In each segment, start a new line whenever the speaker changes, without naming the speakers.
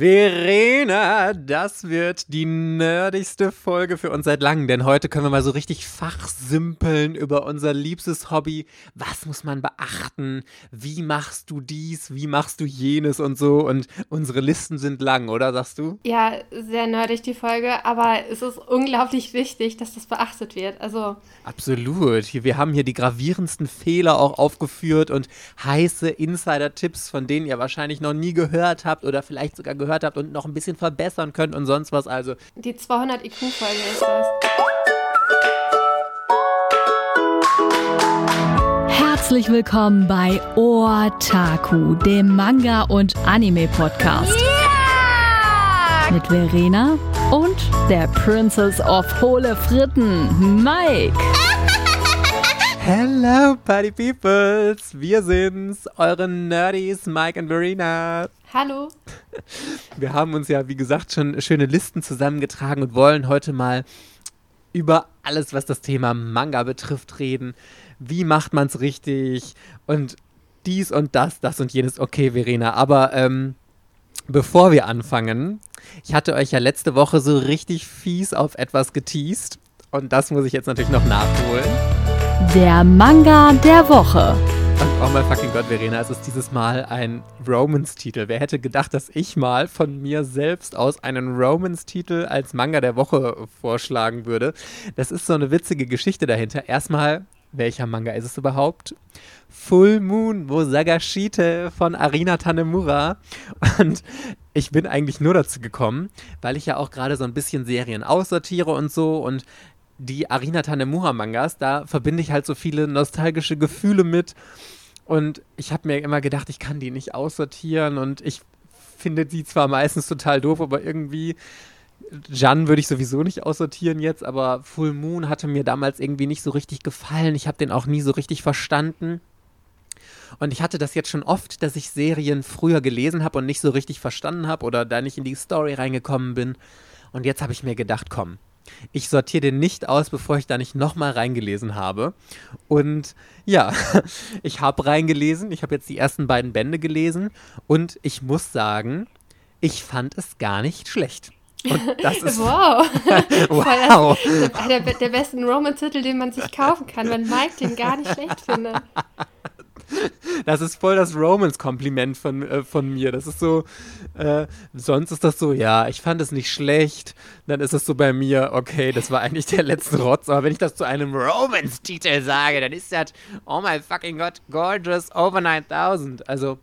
Verena, das wird die nerdigste Folge für uns seit langem, denn heute können wir mal so richtig fachsimpeln über unser liebstes Hobby. Was muss man beachten? Wie machst du dies? Wie machst du jenes und so? Und unsere Listen sind lang, oder sagst du?
Ja, sehr nerdig die Folge, aber es ist unglaublich wichtig, dass das beachtet wird. Also
Absolut. Wir haben hier die gravierendsten Fehler auch aufgeführt und heiße Insider-Tipps, von denen ihr wahrscheinlich noch nie gehört habt oder vielleicht sogar gehört habt und noch ein bisschen verbessern könnt und sonst was. Also
die 200 IQ-Folge ist das.
Herzlich willkommen bei Otaku, dem Manga- und Anime-Podcast.
Yeah!
Mit Verena und der Princess of Hohle Fritten, Mike.
Hello, Party Peoples! Wir sind's, eure Nerdies, Mike und Verena.
Hallo.
Wir haben uns ja, wie gesagt, schon schöne Listen zusammengetragen und wollen heute mal über alles, was das Thema Manga betrifft, reden. Wie macht man's richtig? Und dies und das, das und jenes. Okay, Verena, aber ähm, bevor wir anfangen, ich hatte euch ja letzte Woche so richtig fies auf etwas geteased. Und das muss ich jetzt natürlich noch nachholen.
Der Manga der Woche.
Oh mein fucking Gott, Verena, es ist dieses Mal ein Romans-Titel. Wer hätte gedacht, dass ich mal von mir selbst aus einen Romans-Titel als Manga der Woche vorschlagen würde? Das ist so eine witzige Geschichte dahinter. Erstmal, welcher Manga ist es überhaupt? Full Moon wo Sagashite von Arina Tanemura. Und ich bin eigentlich nur dazu gekommen, weil ich ja auch gerade so ein bisschen Serien aussortiere und so. Und die Arina Tanemura Mangas, da verbinde ich halt so viele nostalgische Gefühle mit. Und ich habe mir immer gedacht, ich kann die nicht aussortieren und ich finde die zwar meistens total doof, aber irgendwie Jan würde ich sowieso nicht aussortieren jetzt, aber Full Moon hatte mir damals irgendwie nicht so richtig gefallen. Ich habe den auch nie so richtig verstanden. Und ich hatte das jetzt schon oft, dass ich Serien früher gelesen habe und nicht so richtig verstanden habe oder da nicht in die Story reingekommen bin. Und jetzt habe ich mir gedacht, komm, ich sortiere den nicht aus, bevor ich da nicht nochmal reingelesen habe. Und ja, ich habe reingelesen. Ich habe jetzt die ersten beiden Bände gelesen. Und ich muss sagen, ich fand es gar nicht schlecht. Und das ist
wow.
wow.
Das, der, der besten Roman-Titel, den man sich kaufen kann, wenn Mike den gar nicht schlecht findet.
Das ist voll das Romans-Kompliment von, äh, von mir. Das ist so, äh, sonst ist das so, ja, ich fand es nicht schlecht. Dann ist es so bei mir, okay, das war eigentlich der letzte Rotz. Aber wenn ich das zu einem Romans-Titel sage, dann ist das, oh my fucking God, gorgeous over 9000. Also,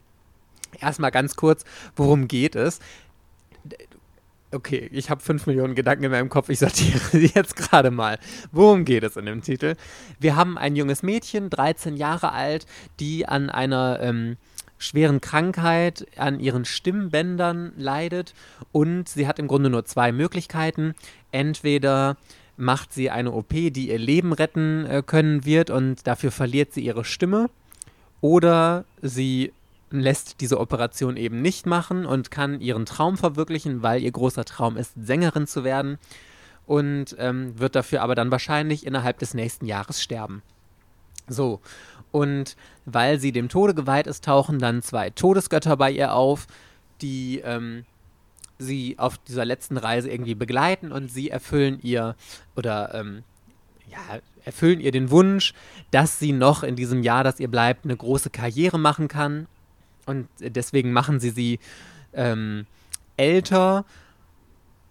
erstmal ganz kurz, worum geht es? Okay, ich habe fünf Millionen Gedanken in meinem Kopf. Ich sortiere sie jetzt gerade mal. Worum geht es in dem Titel? Wir haben ein junges Mädchen, 13 Jahre alt, die an einer ähm, schweren Krankheit, an ihren Stimmbändern leidet. Und sie hat im Grunde nur zwei Möglichkeiten. Entweder macht sie eine OP, die ihr Leben retten äh, können wird und dafür verliert sie ihre Stimme. Oder sie lässt diese Operation eben nicht machen und kann ihren Traum verwirklichen, weil ihr großer Traum ist, Sängerin zu werden und ähm, wird dafür aber dann wahrscheinlich innerhalb des nächsten Jahres sterben. So, und weil sie dem Tode geweiht ist, tauchen dann zwei Todesgötter bei ihr auf, die ähm, sie auf dieser letzten Reise irgendwie begleiten und sie erfüllen ihr oder ähm, ja, erfüllen ihr den Wunsch, dass sie noch in diesem Jahr, das ihr bleibt, eine große Karriere machen kann und deswegen machen sie sie ähm, älter.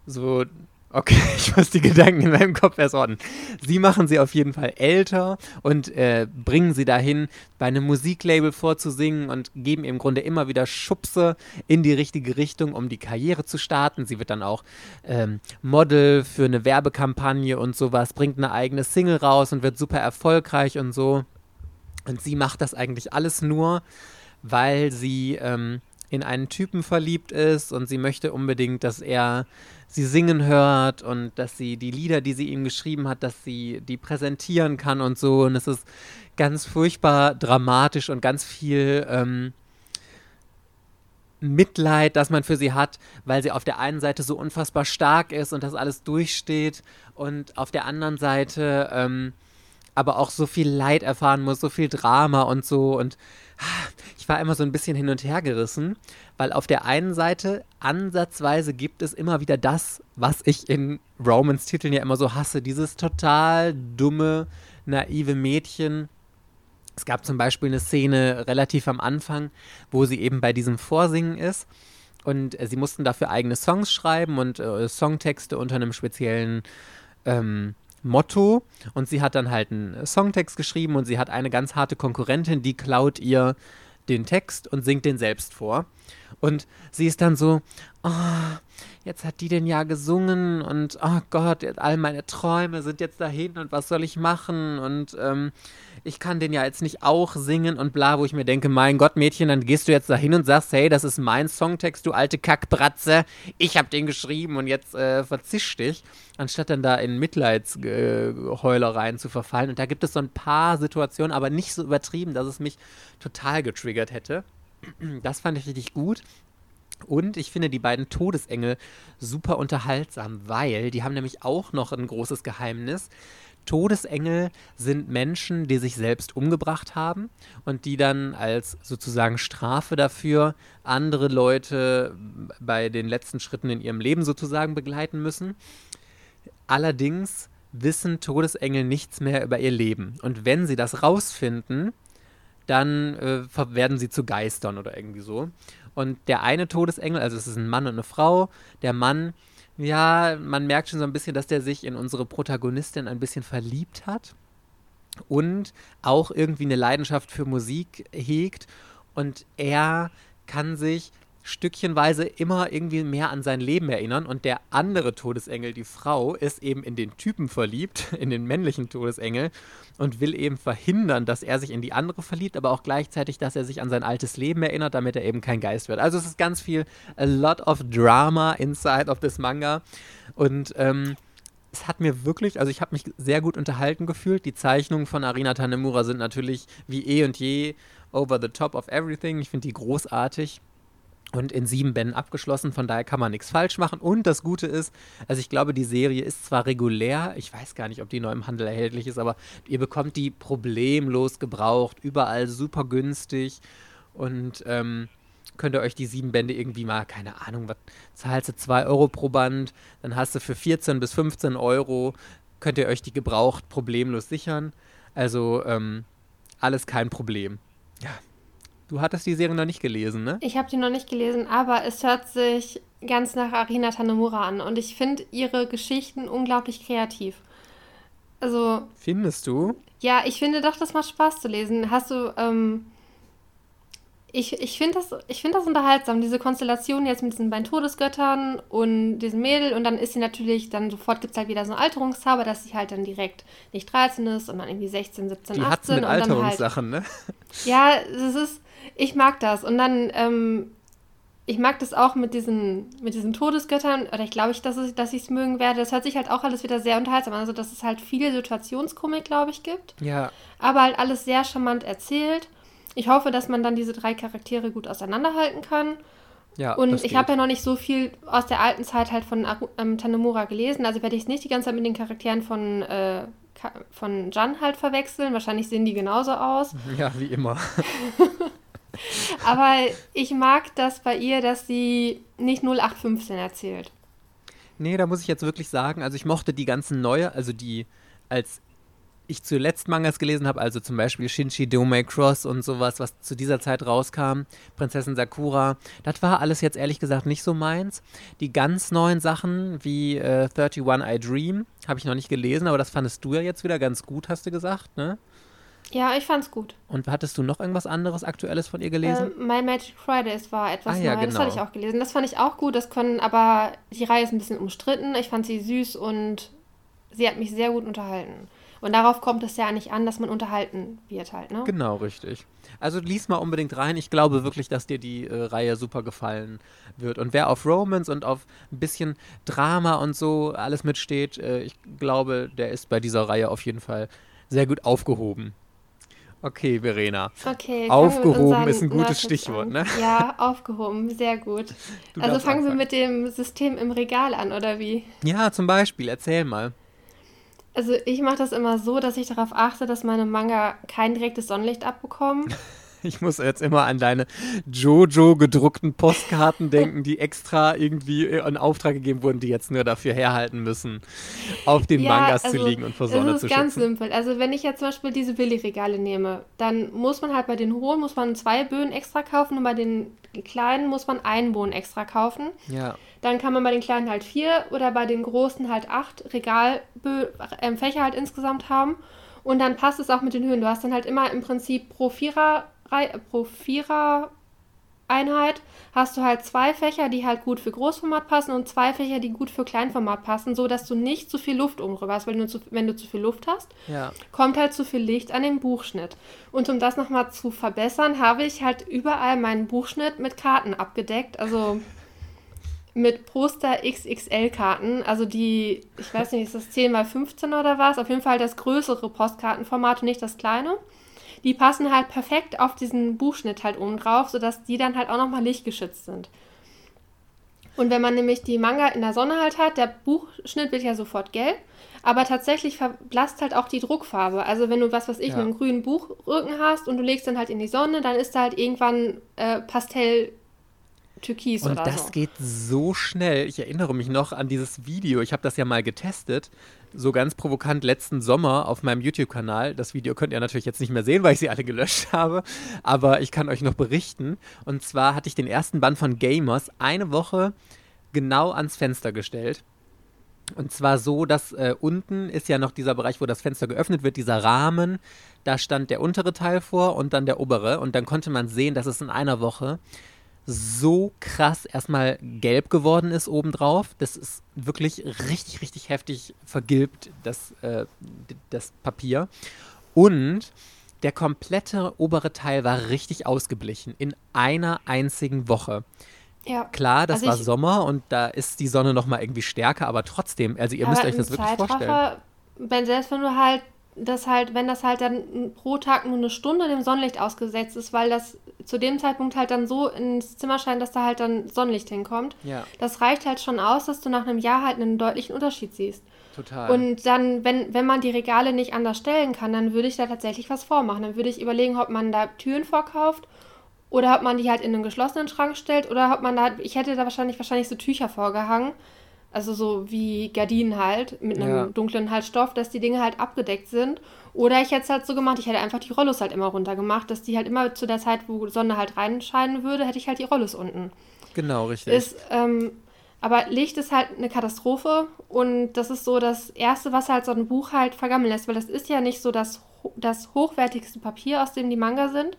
So, okay, ich muss die Gedanken in meinem Kopf erst ordnen. Sie machen sie auf jeden Fall älter und äh, bringen sie dahin, bei einem Musiklabel vorzusingen und geben im Grunde immer wieder Schubse in die richtige Richtung, um die Karriere zu starten. Sie wird dann auch ähm, Model für eine Werbekampagne und sowas, bringt eine eigene Single raus und wird super erfolgreich und so. Und sie macht das eigentlich alles nur, weil sie ähm, in einen Typen verliebt ist und sie möchte unbedingt, dass er sie singen hört und dass sie die Lieder, die sie ihm geschrieben hat, dass sie die präsentieren kann und so. Und es ist ganz furchtbar dramatisch und ganz viel ähm, Mitleid, das man für sie hat, weil sie auf der einen Seite so unfassbar stark ist und das alles durchsteht und auf der anderen Seite ähm, aber auch so viel Leid erfahren muss, so viel Drama und so. Und ich war immer so ein bisschen hin und her gerissen, weil auf der einen Seite ansatzweise gibt es immer wieder das, was ich in Romans Titeln ja immer so hasse, dieses total dumme, naive Mädchen. Es gab zum Beispiel eine Szene relativ am Anfang, wo sie eben bei diesem Vorsingen ist und äh, sie mussten dafür eigene Songs schreiben und äh, Songtexte unter einem speziellen ähm, Motto und sie hat dann halt einen Songtext geschrieben und sie hat eine ganz harte Konkurrentin, die klaut ihr den Text und singt den selbst vor. Und sie ist dann so, oh, jetzt hat die den ja gesungen und oh Gott, all meine Träume sind jetzt dahin und was soll ich machen und ähm, ich kann den ja jetzt nicht auch singen und bla, wo ich mir denke, mein Gott, Mädchen, dann gehst du jetzt dahin und sagst, hey, das ist mein Songtext, du alte Kackbratze, ich hab den geschrieben und jetzt äh, verzisch dich, anstatt dann da in Mitleidsheulereien zu verfallen. Und da gibt es so ein paar Situationen, aber nicht so übertrieben, dass es mich total getriggert hätte. Das fand ich richtig gut. Und ich finde die beiden Todesengel super unterhaltsam, weil die haben nämlich auch noch ein großes Geheimnis. Todesengel sind Menschen, die sich selbst umgebracht haben und die dann als sozusagen Strafe dafür andere Leute bei den letzten Schritten in ihrem Leben sozusagen begleiten müssen. Allerdings wissen Todesengel nichts mehr über ihr Leben. Und wenn sie das rausfinden, dann äh, werden sie zu Geistern oder irgendwie so. Und der eine Todesengel, also es ist ein Mann und eine Frau, der Mann ja, man merkt schon so ein bisschen, dass der sich in unsere Protagonistin ein bisschen verliebt hat und auch irgendwie eine Leidenschaft für Musik hegt. Und er kann sich stückchenweise immer irgendwie mehr an sein Leben erinnern und der andere Todesengel, die Frau, ist eben in den Typen verliebt, in den männlichen Todesengel und will eben verhindern, dass er sich in die andere verliebt, aber auch gleichzeitig, dass er sich an sein altes Leben erinnert, damit er eben kein Geist wird. Also es ist ganz viel, a lot of drama inside of this Manga und ähm, es hat mir wirklich, also ich habe mich sehr gut unterhalten gefühlt. Die Zeichnungen von Arina Tanemura sind natürlich wie eh und je over the top of everything. Ich finde die großartig und in sieben Bänden abgeschlossen. Von daher kann man nichts falsch machen. Und das Gute ist, also ich glaube, die Serie ist zwar regulär, ich weiß gar nicht, ob die neu im Handel erhältlich ist, aber ihr bekommt die problemlos gebraucht, überall super günstig und ähm, könnt ihr euch die sieben Bände irgendwie mal, keine Ahnung, was zahlst du, 2 Euro pro Band, dann hast du für 14 bis 15 Euro, könnt ihr euch die gebraucht problemlos sichern. Also ähm, alles kein Problem. Ja, Du hattest die Serie noch nicht gelesen, ne?
Ich habe die noch nicht gelesen, aber es hört sich ganz nach Arina Tanemura an und ich finde ihre Geschichten unglaublich kreativ. Also.
Findest du?
Ja, ich finde doch, das macht Spaß zu lesen. Hast du, ähm, ich, ich finde das, find das unterhaltsam, diese Konstellation jetzt mit diesen beiden Todesgöttern und diesem Mädel und dann ist sie natürlich, dann sofort gibt es halt wieder so eine Alterungszauber, dass sie halt dann direkt nicht 13 ist und dann irgendwie 16, 17, Die 18. Die hat mit Alterungssachen, halt, ne? Ja, es ist, ich mag das. Und dann, ähm, ich mag das auch mit diesen, mit diesen Todesgöttern, oder ich glaube, ich, dass, dass ich es mögen werde. Das hört sich halt auch alles wieder sehr unterhaltsam an. Also, dass es halt viele Situationskomik, glaube ich, gibt.
Ja.
Aber halt alles sehr charmant erzählt. Ich hoffe, dass man dann diese drei Charaktere gut auseinanderhalten kann. Ja, und ich habe ja noch nicht so viel aus der alten Zeit halt von ähm, Tanemura gelesen. Also werde ich es nicht die ganze Zeit mit den Charakteren von, äh, von Jan halt verwechseln. Wahrscheinlich sehen die genauso aus.
Ja, wie immer.
Aber ich mag das bei ihr, dass sie nicht 0815 erzählt.
Nee, da muss ich jetzt wirklich sagen, also ich mochte die ganzen neue, also die als ich zuletzt Mangas gelesen habe, also zum Beispiel Shinji Domei Cross und sowas, was zu dieser Zeit rauskam, Prinzessin Sakura, das war alles jetzt ehrlich gesagt nicht so meins. Die ganz neuen Sachen wie äh, 31 I Dream habe ich noch nicht gelesen, aber das fandest du ja jetzt wieder ganz gut, hast du gesagt, ne?
Ja, ich fand's gut.
Und hattest du noch irgendwas anderes Aktuelles von ihr gelesen?
Äh, My Magic Fridays war etwas ah, ja, Neues. Genau. Das hatte ich auch gelesen. Das fand ich auch gut. Das können, aber die Reihe ist ein bisschen umstritten. Ich fand sie süß und sie hat mich sehr gut unterhalten. Und darauf kommt es ja nicht an, dass man unterhalten wird halt, ne?
Genau, richtig. Also lies mal unbedingt rein. Ich glaube wirklich, dass dir die äh, Reihe super gefallen wird. Und wer auf Romance und auf ein bisschen Drama und so alles mitsteht, äh, ich glaube, der ist bei dieser Reihe auf jeden Fall sehr gut aufgehoben. Okay, Verena.
Okay.
Aufgehoben ist ein gutes Stichwort, ne?
Ja, aufgehoben, sehr gut. Du also fangen wir mit dem System im Regal an, oder wie?
Ja, zum Beispiel. Erzähl mal.
Also ich mache das immer so, dass ich darauf achte, dass meine Manga kein direktes Sonnenlicht abbekommen.
Ich muss jetzt immer an deine Jojo gedruckten Postkarten denken, die extra irgendwie in Auftrag gegeben wurden, die jetzt nur dafür herhalten müssen, auf den ja, Mangas also, zu liegen und vor Sonne zu schützen.
Das ist ganz simpel. Also wenn ich jetzt zum Beispiel diese Billigregale nehme, dann muss man halt bei den hohen muss man zwei Böden extra kaufen und bei den kleinen muss man einen Boden extra kaufen.
Ja.
Dann kann man bei den kleinen halt vier oder bei den großen halt acht Regalfächer äh, halt insgesamt haben. Und dann passt es auch mit den Höhen. Du hast dann halt immer im Prinzip pro Vierer pro Vierer Einheit hast du halt zwei Fächer, die halt gut für Großformat passen und zwei Fächer, die gut für Kleinformat passen, so dass du nicht zu viel Luft oben hast, weil du zu, wenn du zu viel Luft hast,
ja.
kommt halt zu viel Licht an den Buchschnitt. Und um das nochmal zu verbessern, habe ich halt überall meinen Buchschnitt mit Karten abgedeckt, also mit Poster XXL-Karten, also die, ich weiß nicht, ist das 10 x 15 oder was? Auf jeden Fall das größere Postkartenformat und nicht das kleine die passen halt perfekt auf diesen Buchschnitt halt oben drauf, sodass die dann halt auch nochmal lichtgeschützt sind. Und wenn man nämlich die Manga in der Sonne halt hat, der Buchschnitt wird ja sofort gelb, aber tatsächlich verblasst halt auch die Druckfarbe. Also wenn du was, was ich, ja. einen grünen Buchrücken hast und du legst dann halt in die Sonne, dann ist da halt irgendwann äh, Pastell Türkis
und
oder
das
so.
geht so schnell. Ich erinnere mich noch an dieses Video. Ich habe das ja mal getestet so ganz provokant letzten Sommer auf meinem YouTube-Kanal. Das Video könnt ihr natürlich jetzt nicht mehr sehen, weil ich sie alle gelöscht habe. Aber ich kann euch noch berichten. Und zwar hatte ich den ersten Band von Gamers eine Woche genau ans Fenster gestellt. Und zwar so, dass äh, unten ist ja noch dieser Bereich, wo das Fenster geöffnet wird, dieser Rahmen. Da stand der untere Teil vor und dann der obere. Und dann konnte man sehen, dass es in einer Woche so krass erstmal gelb geworden ist obendrauf. Das ist wirklich richtig, richtig heftig vergilbt, das, äh, das Papier. Und der komplette obere Teil war richtig ausgeblichen in einer einzigen Woche.
Ja.
Klar, das also war Sommer und da ist die Sonne noch mal irgendwie stärker, aber trotzdem, also ihr müsst euch das wirklich vorstellen.
Wenn selbst wenn du halt das halt, wenn das halt dann pro Tag nur eine Stunde dem Sonnenlicht ausgesetzt ist, weil das zu dem Zeitpunkt halt dann so ins Zimmer scheint, dass da halt dann Sonnenlicht hinkommt.
Ja.
Das reicht halt schon aus, dass du nach einem Jahr halt einen deutlichen Unterschied siehst.
Total.
Und dann, wenn, wenn man die Regale nicht anders stellen kann, dann würde ich da tatsächlich was vormachen. Dann würde ich überlegen, ob man da Türen vorkauft oder ob man die halt in einen geschlossenen Schrank stellt oder ob man da, ich hätte da wahrscheinlich, wahrscheinlich so Tücher vorgehangen, also so wie Gardinen halt, mit einem ja. dunklen halt Stoff, dass die Dinge halt abgedeckt sind. Oder ich hätte es halt so gemacht, ich hätte einfach die Rollos halt immer runter gemacht, dass die halt immer zu der Zeit, wo Sonne halt reinscheinen würde, hätte ich halt die Rollos unten.
Genau, richtig.
Ist, ähm, aber Licht ist halt eine Katastrophe und das ist so das Erste, was halt so ein Buch halt vergammeln lässt, weil das ist ja nicht so das, das hochwertigste Papier, aus dem die Manga sind,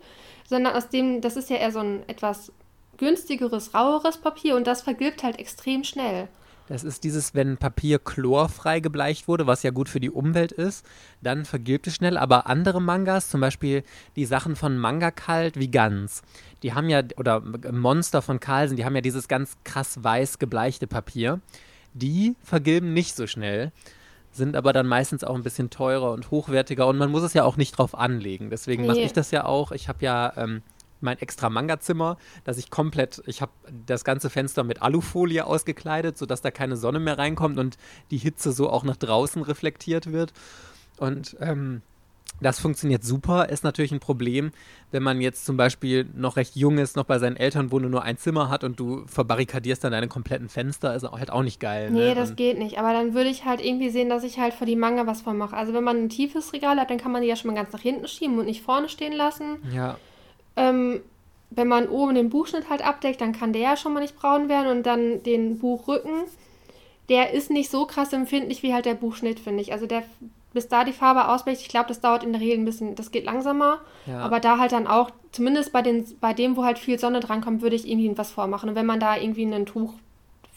sondern aus dem, das ist ja eher so ein etwas günstigeres, raueres Papier und das vergilbt halt extrem schnell.
Das ist dieses, wenn Papier chlorfrei gebleicht wurde, was ja gut für die Umwelt ist, dann vergilbt es schnell. Aber andere Mangas, zum Beispiel die Sachen von Manga Kalt wie Gans, die haben ja, oder Monster von Carlsen, die haben ja dieses ganz krass weiß gebleichte Papier. Die vergilben nicht so schnell, sind aber dann meistens auch ein bisschen teurer und hochwertiger und man muss es ja auch nicht drauf anlegen. Deswegen nee. mache ich das ja auch. Ich habe ja. Ähm, mein extra Manga-Zimmer, dass ich komplett, ich habe das ganze Fenster mit Alufolie ausgekleidet, sodass da keine Sonne mehr reinkommt und die Hitze so auch nach draußen reflektiert wird. Und ähm, das funktioniert super, ist natürlich ein Problem, wenn man jetzt zum Beispiel noch recht jung ist, noch bei seinen Eltern wohnt und nur ein Zimmer hat und du verbarrikadierst dann deine kompletten Fenster, ist halt auch nicht geil.
Nee,
ne?
das geht nicht. Aber dann würde ich halt irgendwie sehen, dass ich halt für die Manga was von mache. Also wenn man ein tiefes Regal hat, dann kann man die ja schon mal ganz nach hinten schieben und nicht vorne stehen lassen.
Ja.
Ähm, wenn man oben den Buchschnitt halt abdeckt, dann kann der ja schon mal nicht braun werden und dann den Buchrücken, der ist nicht so krass empfindlich wie halt der Buchschnitt, finde ich. Also der, bis da die Farbe ausbricht, ich glaube, das dauert in der Regel ein bisschen, das geht langsamer. Ja. Aber da halt dann auch, zumindest bei, den, bei dem, wo halt viel Sonne drankommt, würde ich irgendwie was vormachen. Und wenn man da irgendwie ein Tuch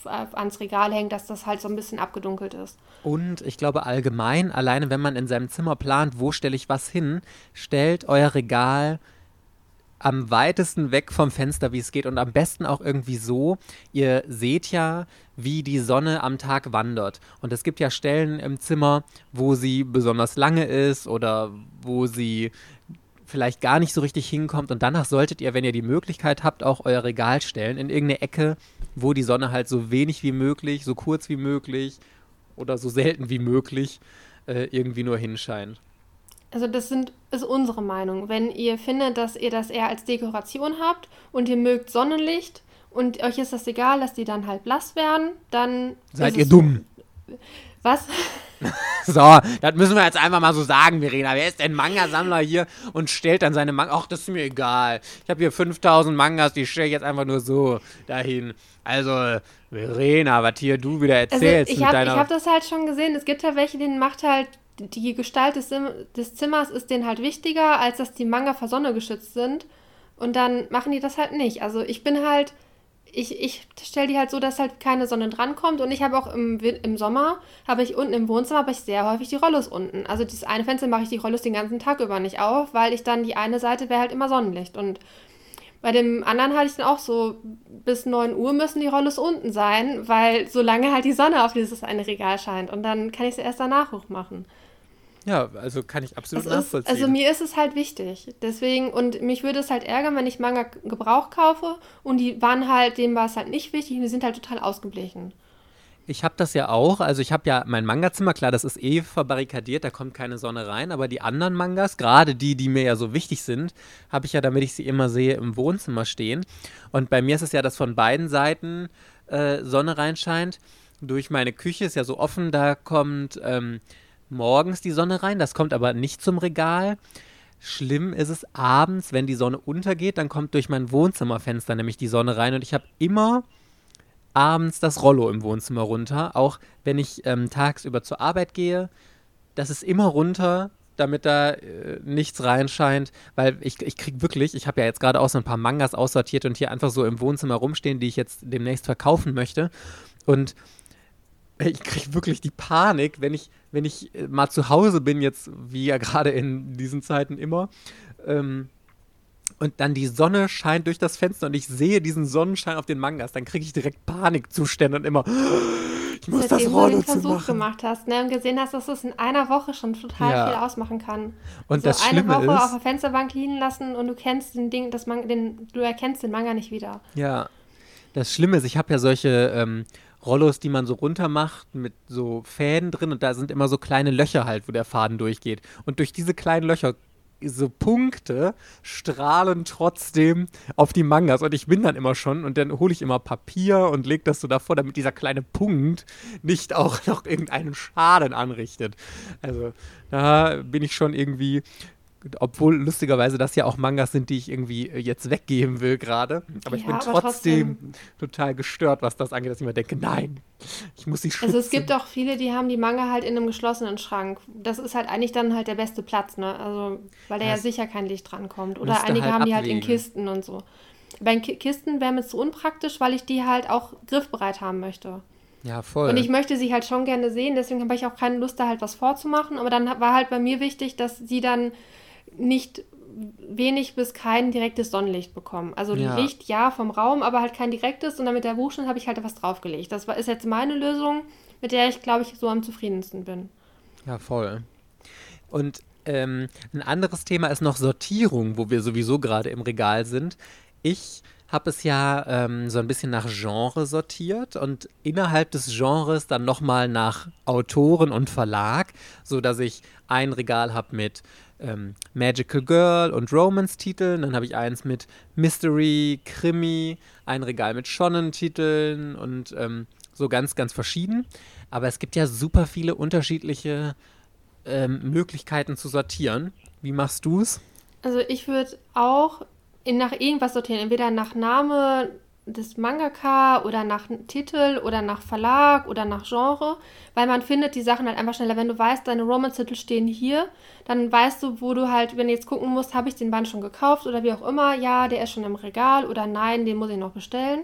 ans Regal hängt, dass das halt so ein bisschen abgedunkelt ist.
Und ich glaube allgemein, alleine wenn man in seinem Zimmer plant, wo stelle ich was hin, stellt euer Regal am weitesten weg vom Fenster, wie es geht und am besten auch irgendwie so, ihr seht ja, wie die Sonne am Tag wandert. Und es gibt ja Stellen im Zimmer, wo sie besonders lange ist oder wo sie vielleicht gar nicht so richtig hinkommt. Und danach solltet ihr, wenn ihr die Möglichkeit habt, auch euer Regal stellen in irgendeine Ecke, wo die Sonne halt so wenig wie möglich, so kurz wie möglich oder so selten wie möglich äh, irgendwie nur hinscheint.
Also das sind, ist unsere Meinung. Wenn ihr findet, dass ihr das eher als Dekoration habt und ihr mögt Sonnenlicht und euch ist das egal, dass die dann halt blass werden, dann
seid ihr dumm.
Was?
so, das müssen wir jetzt einfach mal so sagen, Verena. Wer ist denn Manga-Sammler hier und stellt dann seine Manga? Ach, das ist mir egal. Ich habe hier 5000 Mangas, die stelle ich jetzt einfach nur so dahin. Also, Verena, was hier du wieder also, erzählst.
Also ich habe hab das halt schon gesehen. Es gibt ja welche, denen macht halt die Gestalt des, des Zimmers ist denen halt wichtiger, als dass die Manga vor Sonne geschützt sind. Und dann machen die das halt nicht. Also ich bin halt, ich, ich stelle die halt so, dass halt keine Sonne drankommt. Und ich habe auch im, im Sommer, habe ich unten im Wohnzimmer, habe ich sehr häufig die Rollos unten. Also das eine Fenster mache ich die Rollos den ganzen Tag über nicht auf, weil ich dann die eine Seite wäre halt immer Sonnenlicht. Und bei dem anderen hatte ich dann auch so, bis 9 Uhr müssen die Rollos unten sein, weil solange halt die Sonne auf dieses eine Regal scheint. Und dann kann ich sie erst danach hochmachen.
Ja, also kann ich absolut
es
nachvollziehen.
Ist, also mir ist es halt wichtig. Deswegen, und mich würde es halt ärgern, wenn ich Manga Gebrauch kaufe und die waren halt, denen war es halt nicht wichtig und die sind halt total ausgeblichen.
Ich habe das ja auch. Also ich habe ja mein Manga-Zimmer, klar, das ist eh verbarrikadiert, da kommt keine Sonne rein. Aber die anderen Mangas, gerade die, die mir ja so wichtig sind, habe ich ja, damit ich sie immer sehe, im Wohnzimmer stehen. Und bei mir ist es ja, dass von beiden Seiten äh, Sonne reinscheint. Durch meine Küche ist ja so offen, da kommt ähm, morgens die Sonne rein, das kommt aber nicht zum Regal. Schlimm ist es abends, wenn die Sonne untergeht, dann kommt durch mein Wohnzimmerfenster nämlich die Sonne rein und ich habe immer abends das Rollo im Wohnzimmer runter, auch wenn ich ähm, tagsüber zur Arbeit gehe. Das ist immer runter, damit da äh, nichts reinscheint, weil ich, ich krieg wirklich, ich habe ja jetzt gerade auch so ein paar Mangas aussortiert und hier einfach so im Wohnzimmer rumstehen, die ich jetzt demnächst verkaufen möchte. Und ich kriege wirklich die Panik, wenn ich, wenn ich äh, mal zu Hause bin, jetzt wie ja gerade in diesen Zeiten immer, ähm, und dann die Sonne scheint durch das Fenster und ich sehe diesen Sonnenschein auf den Mangas, dann kriege ich direkt Panikzustände und immer, ich muss Seitdem das Rollo du den Versuch machen.
gemacht hast ne, und gesehen hast, dass es in einer Woche schon total ja. viel ausmachen kann.
Und so das eine Schlimme
Woche
ist,
auf der Fensterbank liegen lassen und du kennst den Ding, das Man den, du erkennst den Manga nicht wieder.
Ja, das Schlimme ist, ich habe ja solche ähm, Rollos, die man so runter macht mit so Fäden drin und da sind immer so kleine Löcher halt, wo der Faden durchgeht. Und durch diese kleinen Löcher so Punkte strahlen trotzdem auf die Mangas. Und ich bin dann immer schon und dann hole ich immer Papier und lege das so davor, damit dieser kleine Punkt nicht auch noch irgendeinen Schaden anrichtet. Also da bin ich schon irgendwie obwohl lustigerweise das ja auch Mangas sind, die ich irgendwie äh, jetzt weggeben will gerade. Aber ja, ich bin aber trotzdem, trotzdem, total gestört, was das angeht, dass ich mir denke, nein, ich muss sie schützen.
Also es gibt auch viele, die haben die Manga halt in einem geschlossenen Schrank. Das ist halt eigentlich dann halt der beste Platz, ne? Also, weil da ja sicher kein Licht drankommt. Oder einige halt haben die halt in Kisten und so. Bei Kisten wäre mir zu unpraktisch, weil ich die halt auch griffbereit haben möchte.
Ja, voll.
Und ich möchte sie halt schon gerne sehen, deswegen habe ich auch keine Lust, da halt was vorzumachen. Aber dann war halt bei mir wichtig, dass sie dann nicht wenig bis kein direktes Sonnenlicht bekommen. Also ja. Licht ja vom Raum, aber halt kein direktes und dann mit der Buchstaben habe ich halt etwas draufgelegt. Das ist jetzt meine Lösung, mit der ich, glaube ich, so am zufriedensten bin.
Ja, voll. Und ähm, ein anderes Thema ist noch Sortierung, wo wir sowieso gerade im Regal sind. Ich habe es ja ähm, so ein bisschen nach Genre sortiert und innerhalb des Genres dann nochmal nach Autoren und Verlag, sodass ich ein Regal habe mit ähm, Magical Girl und Romance-Titeln. Dann habe ich eins mit Mystery, Krimi, ein Regal mit Shonen-Titeln und ähm, so ganz, ganz verschieden. Aber es gibt ja super viele unterschiedliche ähm, Möglichkeiten zu sortieren. Wie machst du es?
Also ich würde auch in, nach irgendwas sortieren. Entweder nach Name, des Mangaka oder nach Titel oder nach Verlag oder nach Genre, weil man findet die Sachen halt einfach schneller. Wenn du weißt, deine Romance-Titel stehen hier, dann weißt du, wo du halt, wenn du jetzt gucken musst, habe ich den Band schon gekauft oder wie auch immer, ja, der ist schon im Regal oder nein, den muss ich noch bestellen.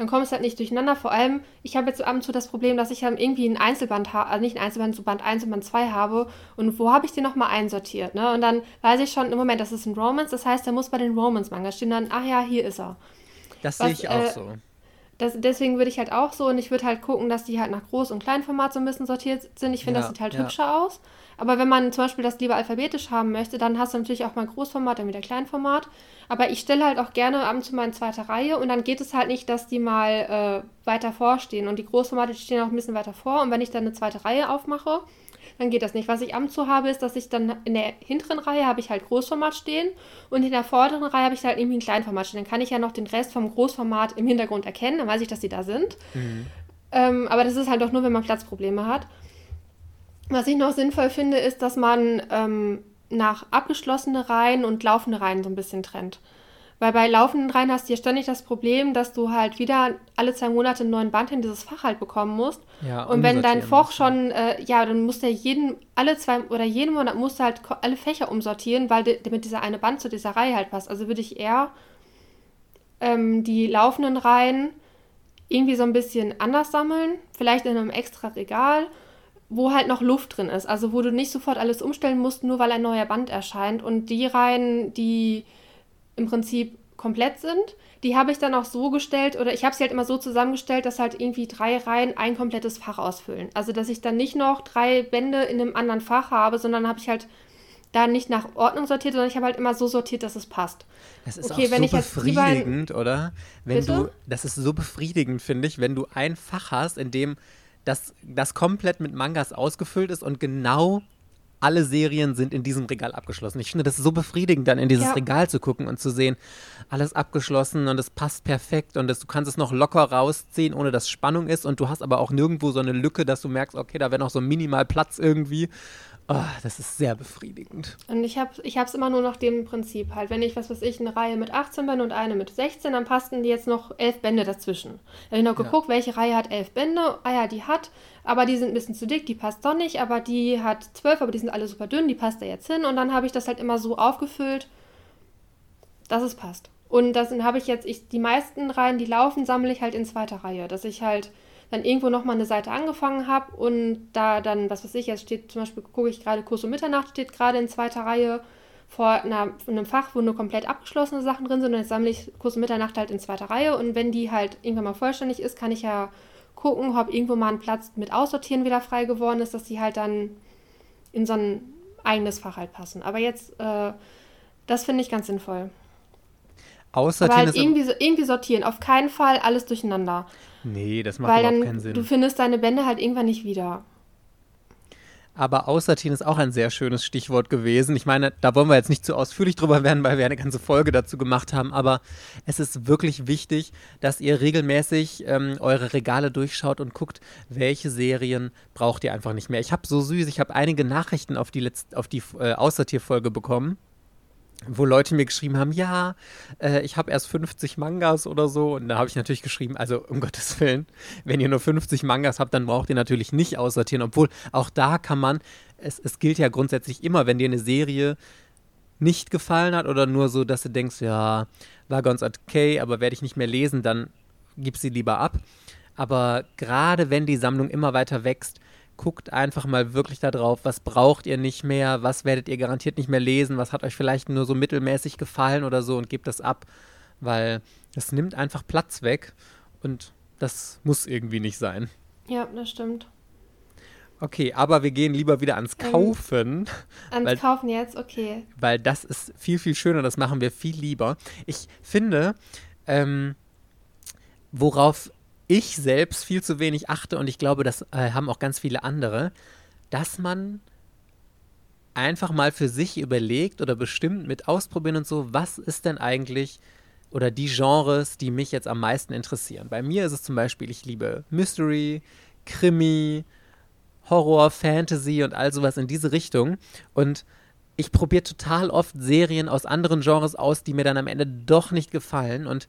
Dann kommt es halt nicht durcheinander. Vor allem, ich habe jetzt ab und zu das Problem, dass ich halt irgendwie ein Einzelband habe, also nicht ein Einzelband, so Band 1 und Band 2 habe. Und wo habe ich den nochmal einsortiert? Ne? Und dann weiß ich schon, im Moment, das ist ein Romance. Das heißt, der muss bei den Romance-Manga stehen dann, ach ja, hier ist er.
Das sehe ich auch äh, so.
Das, deswegen würde ich halt auch so und ich würde halt gucken, dass die halt nach Groß- und Kleinformat so ein bisschen sortiert sind. Ich finde, ja, das sieht halt ja. hübscher aus. Aber wenn man zum Beispiel das lieber alphabetisch haben möchte, dann hast du natürlich auch mal Großformat, dann wieder Kleinformat. Aber ich stelle halt auch gerne ab und zu mal in zweiter Reihe und dann geht es halt nicht, dass die mal äh, weiter vorstehen. Und die Großformate stehen auch ein bisschen weiter vor. Und wenn ich dann eine zweite Reihe aufmache, dann geht das nicht. Was ich am zu habe, ist, dass ich dann in der hinteren Reihe habe ich halt Großformat stehen und in der vorderen Reihe habe ich halt irgendwie ein Kleinformat stehen. Dann kann ich ja noch den Rest vom Großformat im Hintergrund erkennen, dann weiß ich, dass die da sind. Mhm. Ähm, aber das ist halt doch nur, wenn man Platzprobleme hat. Was ich noch sinnvoll finde, ist, dass man ähm, nach abgeschlossene Reihen und laufende Reihen so ein bisschen trennt. Weil bei laufenden Reihen hast du ja ständig das Problem, dass du halt wieder alle zwei Monate einen neuen Band in dieses Fach halt bekommen musst. Ja, und wenn dein Fach schon, äh, ja, dann musst du ja jeden, alle zwei oder jeden Monat musst du halt alle Fächer umsortieren, weil damit dieser eine Band zu dieser Reihe halt passt. Also würde ich eher ähm, die laufenden Reihen irgendwie so ein bisschen anders sammeln, vielleicht in einem extra Regal, wo halt noch Luft drin ist. Also wo du nicht sofort alles umstellen musst, nur weil ein neuer Band erscheint. Und die Reihen, die im Prinzip komplett sind. Die habe ich dann auch so gestellt oder ich habe sie halt immer so zusammengestellt, dass halt irgendwie drei Reihen ein komplettes Fach ausfüllen. Also dass ich dann nicht noch drei Bände in einem anderen Fach habe, sondern habe ich halt da nicht nach Ordnung sortiert, sondern ich habe halt immer so sortiert, dass es passt.
Das ist okay, auch wenn so befriedigend, oder? Wenn bitte? du, das ist so befriedigend, finde ich, wenn du ein Fach hast, in dem das, das komplett mit Mangas ausgefüllt ist und genau alle Serien sind in diesem Regal abgeschlossen. Ich finde das so befriedigend, dann in dieses ja. Regal zu gucken und zu sehen, alles abgeschlossen und es passt perfekt und das, du kannst es noch locker rausziehen, ohne dass Spannung ist und du hast aber auch nirgendwo so eine Lücke, dass du merkst, okay, da wäre noch so minimal Platz irgendwie. Oh, das ist sehr befriedigend.
Und ich habe ich es immer nur nach dem Prinzip halt. Wenn ich, was weiß ich, eine Reihe mit 18 Bände und eine mit 16, dann passten die jetzt noch elf Bände dazwischen. Da habe ich noch geguckt, ja. welche Reihe hat elf Bände. Ah ja, die hat, aber die sind ein bisschen zu dick, die passt doch nicht. Aber die hat zwölf, aber die sind alle super dünn, die passt da jetzt hin. Und dann habe ich das halt immer so aufgefüllt, dass es passt. Und das habe ich jetzt, ich, die meisten Reihen, die laufen, sammle ich halt in zweiter Reihe. Dass ich halt dann irgendwo nochmal eine Seite angefangen habe und da dann, was weiß ich, jetzt steht zum Beispiel, gucke ich gerade Kurs um Mitternacht, steht gerade in zweiter Reihe vor einer, einem Fach, wo nur komplett abgeschlossene Sachen drin sind und jetzt sammle ich Kurs um Mitternacht halt in zweiter Reihe und wenn die halt irgendwann mal vollständig ist, kann ich ja gucken, ob irgendwo mal ein Platz mit Aussortieren wieder frei geworden ist, dass die halt dann in so ein eigenes Fach halt passen. Aber jetzt, äh, das finde ich ganz sinnvoll. Aussortieren Aber halt irgendwie, so, irgendwie sortieren, auf keinen Fall alles durcheinander.
Nee, das macht Weil überhaupt dann, keinen Sinn.
Du findest deine Bände halt irgendwann nicht wieder.
Aber aussortieren ist auch ein sehr schönes Stichwort gewesen. Ich meine, da wollen wir jetzt nicht zu ausführlich drüber werden, weil wir eine ganze Folge dazu gemacht haben. Aber es ist wirklich wichtig, dass ihr regelmäßig ähm, eure Regale durchschaut und guckt, welche Serien braucht ihr einfach nicht mehr. Ich habe so süß, ich habe einige Nachrichten auf die, Letz auf die äh, Aussortierfolge bekommen wo Leute mir geschrieben haben, ja, äh, ich habe erst 50 Mangas oder so. Und da habe ich natürlich geschrieben, also um Gottes Willen, wenn ihr nur 50 Mangas habt, dann braucht ihr natürlich nicht aussortieren. Obwohl auch da kann man, es, es gilt ja grundsätzlich immer, wenn dir eine Serie nicht gefallen hat oder nur so, dass du denkst, ja, war ganz okay, aber werde ich nicht mehr lesen, dann gib sie lieber ab. Aber gerade wenn die Sammlung immer weiter wächst, guckt einfach mal wirklich darauf, was braucht ihr nicht mehr, was werdet ihr garantiert nicht mehr lesen, was hat euch vielleicht nur so mittelmäßig gefallen oder so und gebt das ab, weil es nimmt einfach Platz weg und das muss irgendwie nicht sein.
Ja, das stimmt.
Okay, aber wir gehen lieber wieder ans Kaufen. Ähm,
ans weil, Kaufen jetzt, okay.
Weil das ist viel, viel schöner, das machen wir viel lieber. Ich finde, ähm, worauf ich selbst viel zu wenig achte und ich glaube, das äh, haben auch ganz viele andere, dass man einfach mal für sich überlegt oder bestimmt mit ausprobieren und so, was ist denn eigentlich oder die Genres, die mich jetzt am meisten interessieren. Bei mir ist es zum Beispiel, ich liebe Mystery, Krimi, Horror, Fantasy und all sowas in diese Richtung. Und ich probiere total oft Serien aus anderen Genres aus, die mir dann am Ende doch nicht gefallen. Und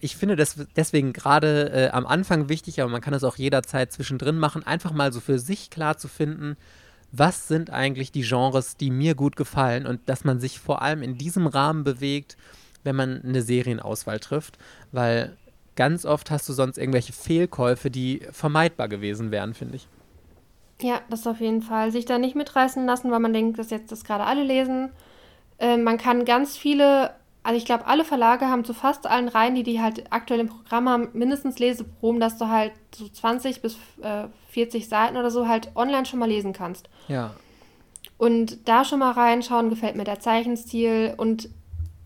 ich finde das deswegen gerade äh, am Anfang wichtig, aber man kann es auch jederzeit zwischendrin machen, einfach mal so für sich klar zu finden, was sind eigentlich die Genres, die mir gut gefallen und dass man sich vor allem in diesem Rahmen bewegt, wenn man eine Serienauswahl trifft, weil ganz oft hast du sonst irgendwelche Fehlkäufe, die vermeidbar gewesen wären, finde ich.
Ja, das auf jeden Fall. Sich da nicht mitreißen lassen, weil man denkt, dass jetzt das gerade alle lesen. Äh, man kann ganz viele also ich glaube, alle Verlage haben zu fast allen Reihen, die die halt aktuell im Programm haben, mindestens Leseproben, dass du halt so 20 bis äh, 40 Seiten oder so halt online schon mal lesen kannst.
Ja.
Und da schon mal reinschauen, gefällt mir der Zeichenstil und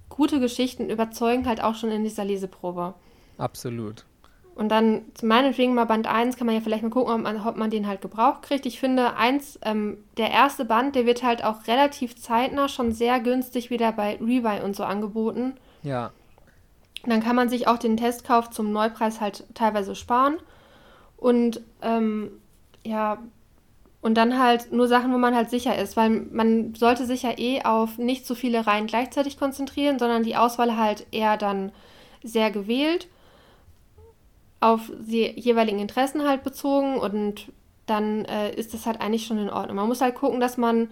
gute Geschichten überzeugen halt auch schon in dieser Leseprobe.
Absolut.
Und dann meinetwegen mal Band 1 kann man ja vielleicht mal gucken, ob man, ob man den halt gebraucht kriegt. Ich finde, eins, ähm, der erste Band, der wird halt auch relativ zeitnah schon sehr günstig wieder bei Rebuy und so angeboten.
Ja.
Dann kann man sich auch den Testkauf zum Neupreis halt teilweise sparen. Und ähm, ja, und dann halt nur Sachen, wo man halt sicher ist, weil man sollte sich ja eh auf nicht so viele Reihen gleichzeitig konzentrieren, sondern die Auswahl halt eher dann sehr gewählt, auf die jeweiligen Interessen halt bezogen und dann äh, ist das halt eigentlich schon in Ordnung. Man muss halt gucken, dass man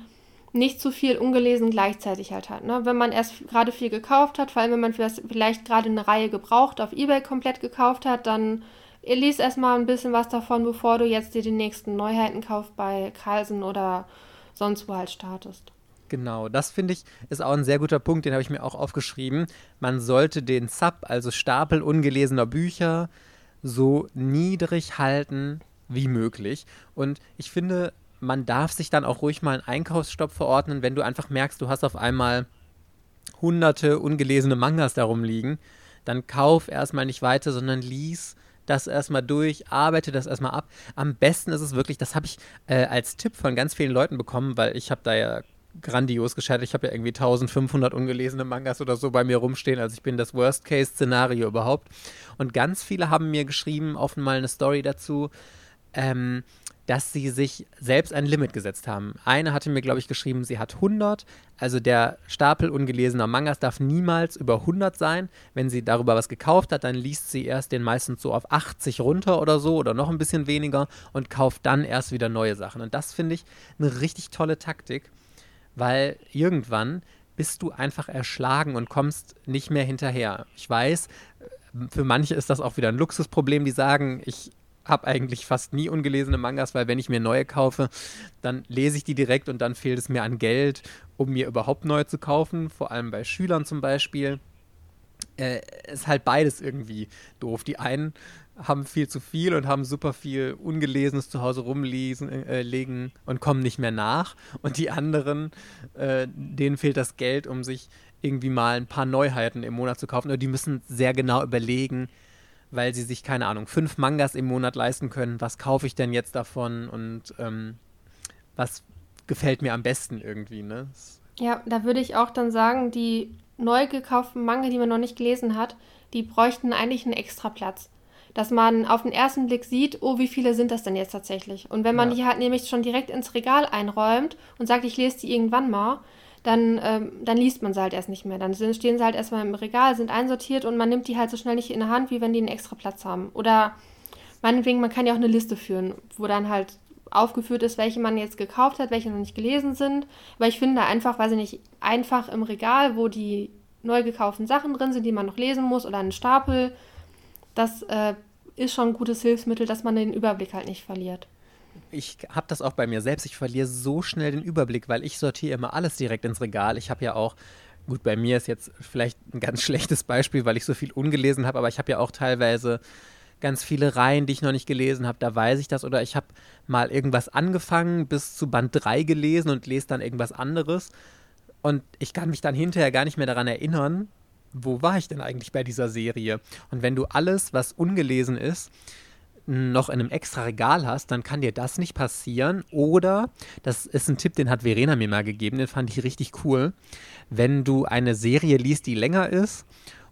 nicht zu viel ungelesen gleichzeitig halt hat. Ne? Wenn man erst gerade viel gekauft hat, vor allem wenn man vielleicht gerade eine Reihe gebraucht auf Ebay komplett gekauft hat, dann lies erstmal ein bisschen was davon, bevor du jetzt dir die nächsten Neuheiten kaufst bei Carlsen oder sonst wo halt startest.
Genau, das finde ich ist auch ein sehr guter Punkt, den habe ich mir auch aufgeschrieben. Man sollte den Sub, also Stapel ungelesener Bücher, so niedrig halten wie möglich. Und ich finde, man darf sich dann auch ruhig mal einen Einkaufsstopp verordnen, wenn du einfach merkst, du hast auf einmal hunderte ungelesene Mangas darum liegen. Dann kauf erstmal nicht weiter, sondern lies das erstmal durch, arbeite das erstmal ab. Am besten ist es wirklich, das habe ich äh, als Tipp von ganz vielen Leuten bekommen, weil ich habe da ja grandios gescheitert. Ich habe ja irgendwie 1500 ungelesene Mangas oder so bei mir rumstehen. Also ich bin das Worst-Case-Szenario überhaupt. Und ganz viele haben mir geschrieben, offen mal eine Story dazu, ähm, dass sie sich selbst ein Limit gesetzt haben. Eine hatte mir, glaube ich, geschrieben, sie hat 100. Also der Stapel ungelesener Mangas darf niemals über 100 sein. Wenn sie darüber was gekauft hat, dann liest sie erst den meistens so auf 80 runter oder so oder noch ein bisschen weniger und kauft dann erst wieder neue Sachen. Und das finde ich eine richtig tolle Taktik, weil irgendwann bist du einfach erschlagen und kommst nicht mehr hinterher. Ich weiß, für manche ist das auch wieder ein Luxusproblem, die sagen, ich habe eigentlich fast nie ungelesene Mangas, weil wenn ich mir neue kaufe, dann lese ich die direkt und dann fehlt es mir an Geld, um mir überhaupt neue zu kaufen. Vor allem bei Schülern zum Beispiel. Äh, ist halt beides irgendwie doof. Die einen haben viel zu viel und haben super viel Ungelesenes zu Hause rumlegen äh, und kommen nicht mehr nach. Und die anderen, äh, denen fehlt das Geld, um sich irgendwie mal ein paar Neuheiten im Monat zu kaufen. Oder die müssen sehr genau überlegen, weil sie sich, keine Ahnung, fünf Mangas im Monat leisten können. Was kaufe ich denn jetzt davon und ähm, was gefällt mir am besten irgendwie, ne?
Ja, da würde ich auch dann sagen, die neu gekauften Manga, die man noch nicht gelesen hat, die bräuchten eigentlich einen extra Platz. Dass man auf den ersten Blick sieht, oh, wie viele sind das denn jetzt tatsächlich? Und wenn man ja. die halt nämlich schon direkt ins Regal einräumt und sagt, ich lese die irgendwann mal, dann, ähm, dann liest man sie halt erst nicht mehr. Dann sind, stehen sie halt erstmal im Regal, sind einsortiert und man nimmt die halt so schnell nicht in der Hand, wie wenn die einen extra Platz haben. Oder meinetwegen, man kann ja auch eine Liste führen, wo dann halt aufgeführt ist, welche man jetzt gekauft hat, welche noch nicht gelesen sind. Aber ich finde einfach, weiß ich nicht, einfach im Regal, wo die neu gekauften Sachen drin sind, die man noch lesen muss, oder einen Stapel, das äh, ist schon ein gutes Hilfsmittel, dass man den Überblick halt nicht verliert
ich habe das auch bei mir selbst. Ich verliere so schnell den Überblick, weil ich sortiere immer alles direkt ins Regal. Ich habe ja auch, gut, bei mir ist jetzt vielleicht ein ganz schlechtes Beispiel, weil ich so viel ungelesen habe, aber ich habe ja auch teilweise ganz viele Reihen, die ich noch nicht gelesen habe, da weiß ich das. Oder ich habe mal irgendwas angefangen, bis zu Band 3 gelesen und lese dann irgendwas anderes. Und ich kann mich dann hinterher gar nicht mehr daran erinnern, wo war ich denn eigentlich bei dieser Serie? Und wenn du alles, was ungelesen ist, noch in einem extra Regal hast, dann kann dir das nicht passieren. Oder, das ist ein Tipp, den hat Verena mir mal gegeben, den fand ich richtig cool. Wenn du eine Serie liest, die länger ist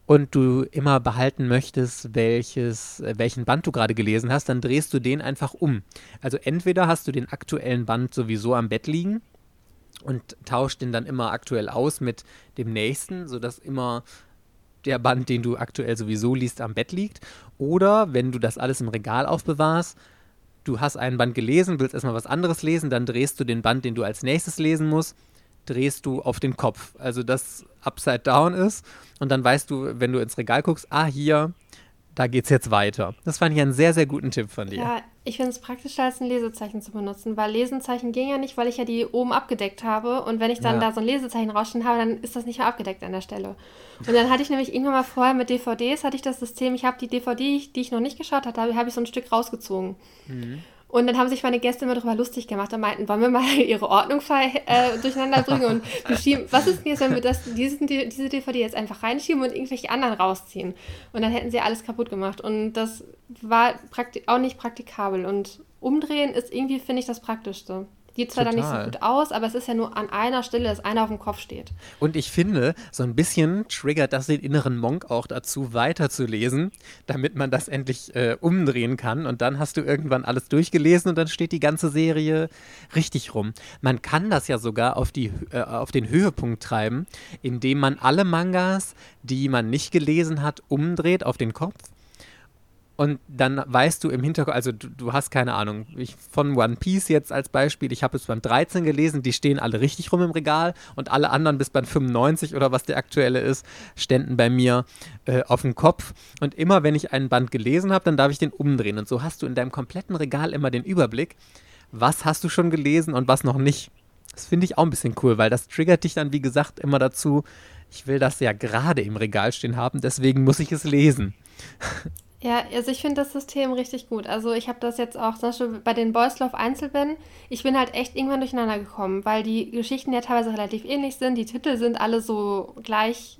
und du immer behalten möchtest, welches, welchen Band du gerade gelesen hast, dann drehst du den einfach um. Also entweder hast du den aktuellen Band sowieso am Bett liegen und tauscht den dann immer aktuell aus mit dem nächsten, sodass immer der Band, den du aktuell sowieso liest, am Bett liegt. Oder wenn du das alles im Regal aufbewahrst, du hast einen Band gelesen, willst erstmal was anderes lesen, dann drehst du den Band, den du als nächstes lesen musst, drehst du auf den Kopf. Also das Upside Down ist. Und dann weißt du, wenn du ins Regal guckst, ah, hier da geht es jetzt weiter. Das fand ich einen sehr, sehr guten Tipp von dir.
Ja, ich finde es praktischer, als ein Lesezeichen zu benutzen, weil Lesezeichen ging ja nicht, weil ich ja die oben abgedeckt habe. Und wenn ich dann ja. da so ein Lesezeichen rausstehen habe, dann ist das nicht mehr abgedeckt an der Stelle. Und dann hatte ich nämlich irgendwann mal vorher mit DVDs, hatte ich das System, ich habe die DVD, die ich noch nicht geschaut hatte, habe ich so ein Stück rausgezogen. Mhm. Und dann haben sich meine Gäste immer darüber lustig gemacht und meinten, wollen wir mal ihre Ordnung äh, durcheinander bringen und beschieben. Was ist denn jetzt, wenn wir das, diesen, diese DVD jetzt einfach reinschieben und irgendwelche anderen rausziehen? Und dann hätten sie alles kaputt gemacht. Und das war auch nicht praktikabel. Und umdrehen ist irgendwie, finde ich, das Praktischste. Sieht zwar Total. dann nicht so gut aus, aber es ist ja nur an einer Stelle, dass einer auf dem Kopf steht.
Und ich finde, so ein bisschen triggert das den inneren Monk auch dazu, weiterzulesen, damit man das endlich äh, umdrehen kann. Und dann hast du irgendwann alles durchgelesen und dann steht die ganze Serie richtig rum. Man kann das ja sogar auf, die, äh, auf den Höhepunkt treiben, indem man alle Mangas, die man nicht gelesen hat, umdreht auf den Kopf und dann weißt du im Hintergrund, also du, du hast keine Ahnung, ich, von One Piece jetzt als Beispiel, ich habe es beim 13 gelesen, die stehen alle richtig rum im Regal und alle anderen bis beim 95 oder was der aktuelle ist, ständen bei mir äh, auf dem Kopf. Und immer wenn ich einen Band gelesen habe, dann darf ich den umdrehen. Und so hast du in deinem kompletten Regal immer den Überblick, was hast du schon gelesen und was noch nicht. Das finde ich auch ein bisschen cool, weil das triggert dich dann, wie gesagt, immer dazu, ich will das ja gerade im Regal stehen haben, deswegen muss ich es lesen.
Ja, also ich finde das System richtig gut. Also ich habe das jetzt auch zum Beispiel bei den Boys Love Einzelbänden. Ich bin halt echt irgendwann durcheinander gekommen, weil die Geschichten ja teilweise relativ ähnlich sind. Die Titel sind alle so gleich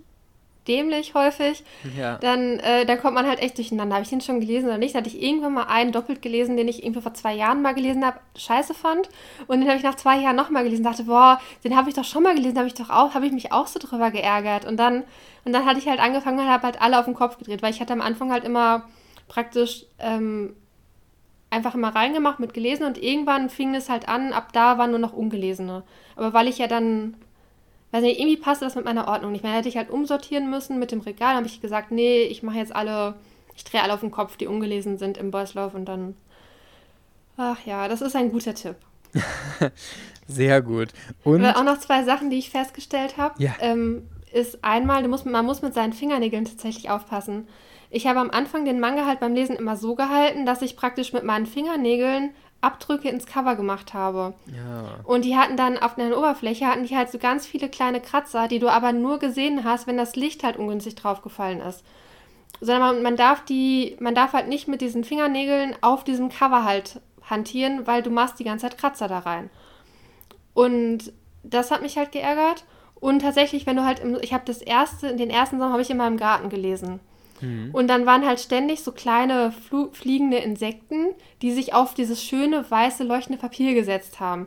dämlich häufig, ja. dann, äh, dann kommt man halt echt durcheinander. Habe ich den schon gelesen oder nicht? Da hatte ich irgendwann mal einen doppelt gelesen, den ich irgendwie vor zwei Jahren mal gelesen habe, scheiße fand. Und den habe ich nach zwei Jahren nochmal gelesen, dachte, boah, den habe ich doch schon mal gelesen, habe ich doch auch, habe ich mich auch so drüber geärgert. Und dann, und dann hatte ich halt angefangen und habe halt alle auf den Kopf gedreht, weil ich hatte am Anfang halt immer praktisch ähm, einfach immer reingemacht mit gelesen und irgendwann fing es halt an, ab da waren nur noch ungelesene. Aber weil ich ja dann weiß nicht, irgendwie passte das mit meiner Ordnung nicht mehr. Hätte ich halt umsortieren müssen mit dem Regal. habe ich gesagt, nee, ich mache jetzt alle, ich drehe alle auf den Kopf, die ungelesen sind im Boys Love und dann. Ach ja, das ist ein guter Tipp.
Sehr gut. Und
auch noch zwei Sachen, die ich festgestellt habe. Ja. Ähm, ist einmal, muss, man muss mit seinen Fingernägeln tatsächlich aufpassen. Ich habe am Anfang den Manga halt beim Lesen immer so gehalten, dass ich praktisch mit meinen Fingernägeln Abdrücke ins Cover gemacht habe. Ja. Und die hatten dann auf der Oberfläche hatten die halt so ganz viele kleine Kratzer, die du aber nur gesehen hast, wenn das Licht halt ungünstig draufgefallen ist. Sondern man, man darf die, man darf halt nicht mit diesen Fingernägeln auf diesem Cover halt hantieren, weil du machst die ganze Zeit Kratzer da rein. Und das hat mich halt geärgert. Und tatsächlich, wenn du halt, im, ich habe das erste, den ersten Sommer habe ich immer im Garten gelesen. Mhm. Und dann waren halt ständig so kleine fliegende Insekten, die sich auf dieses schöne, weiße, leuchtende Papier gesetzt haben.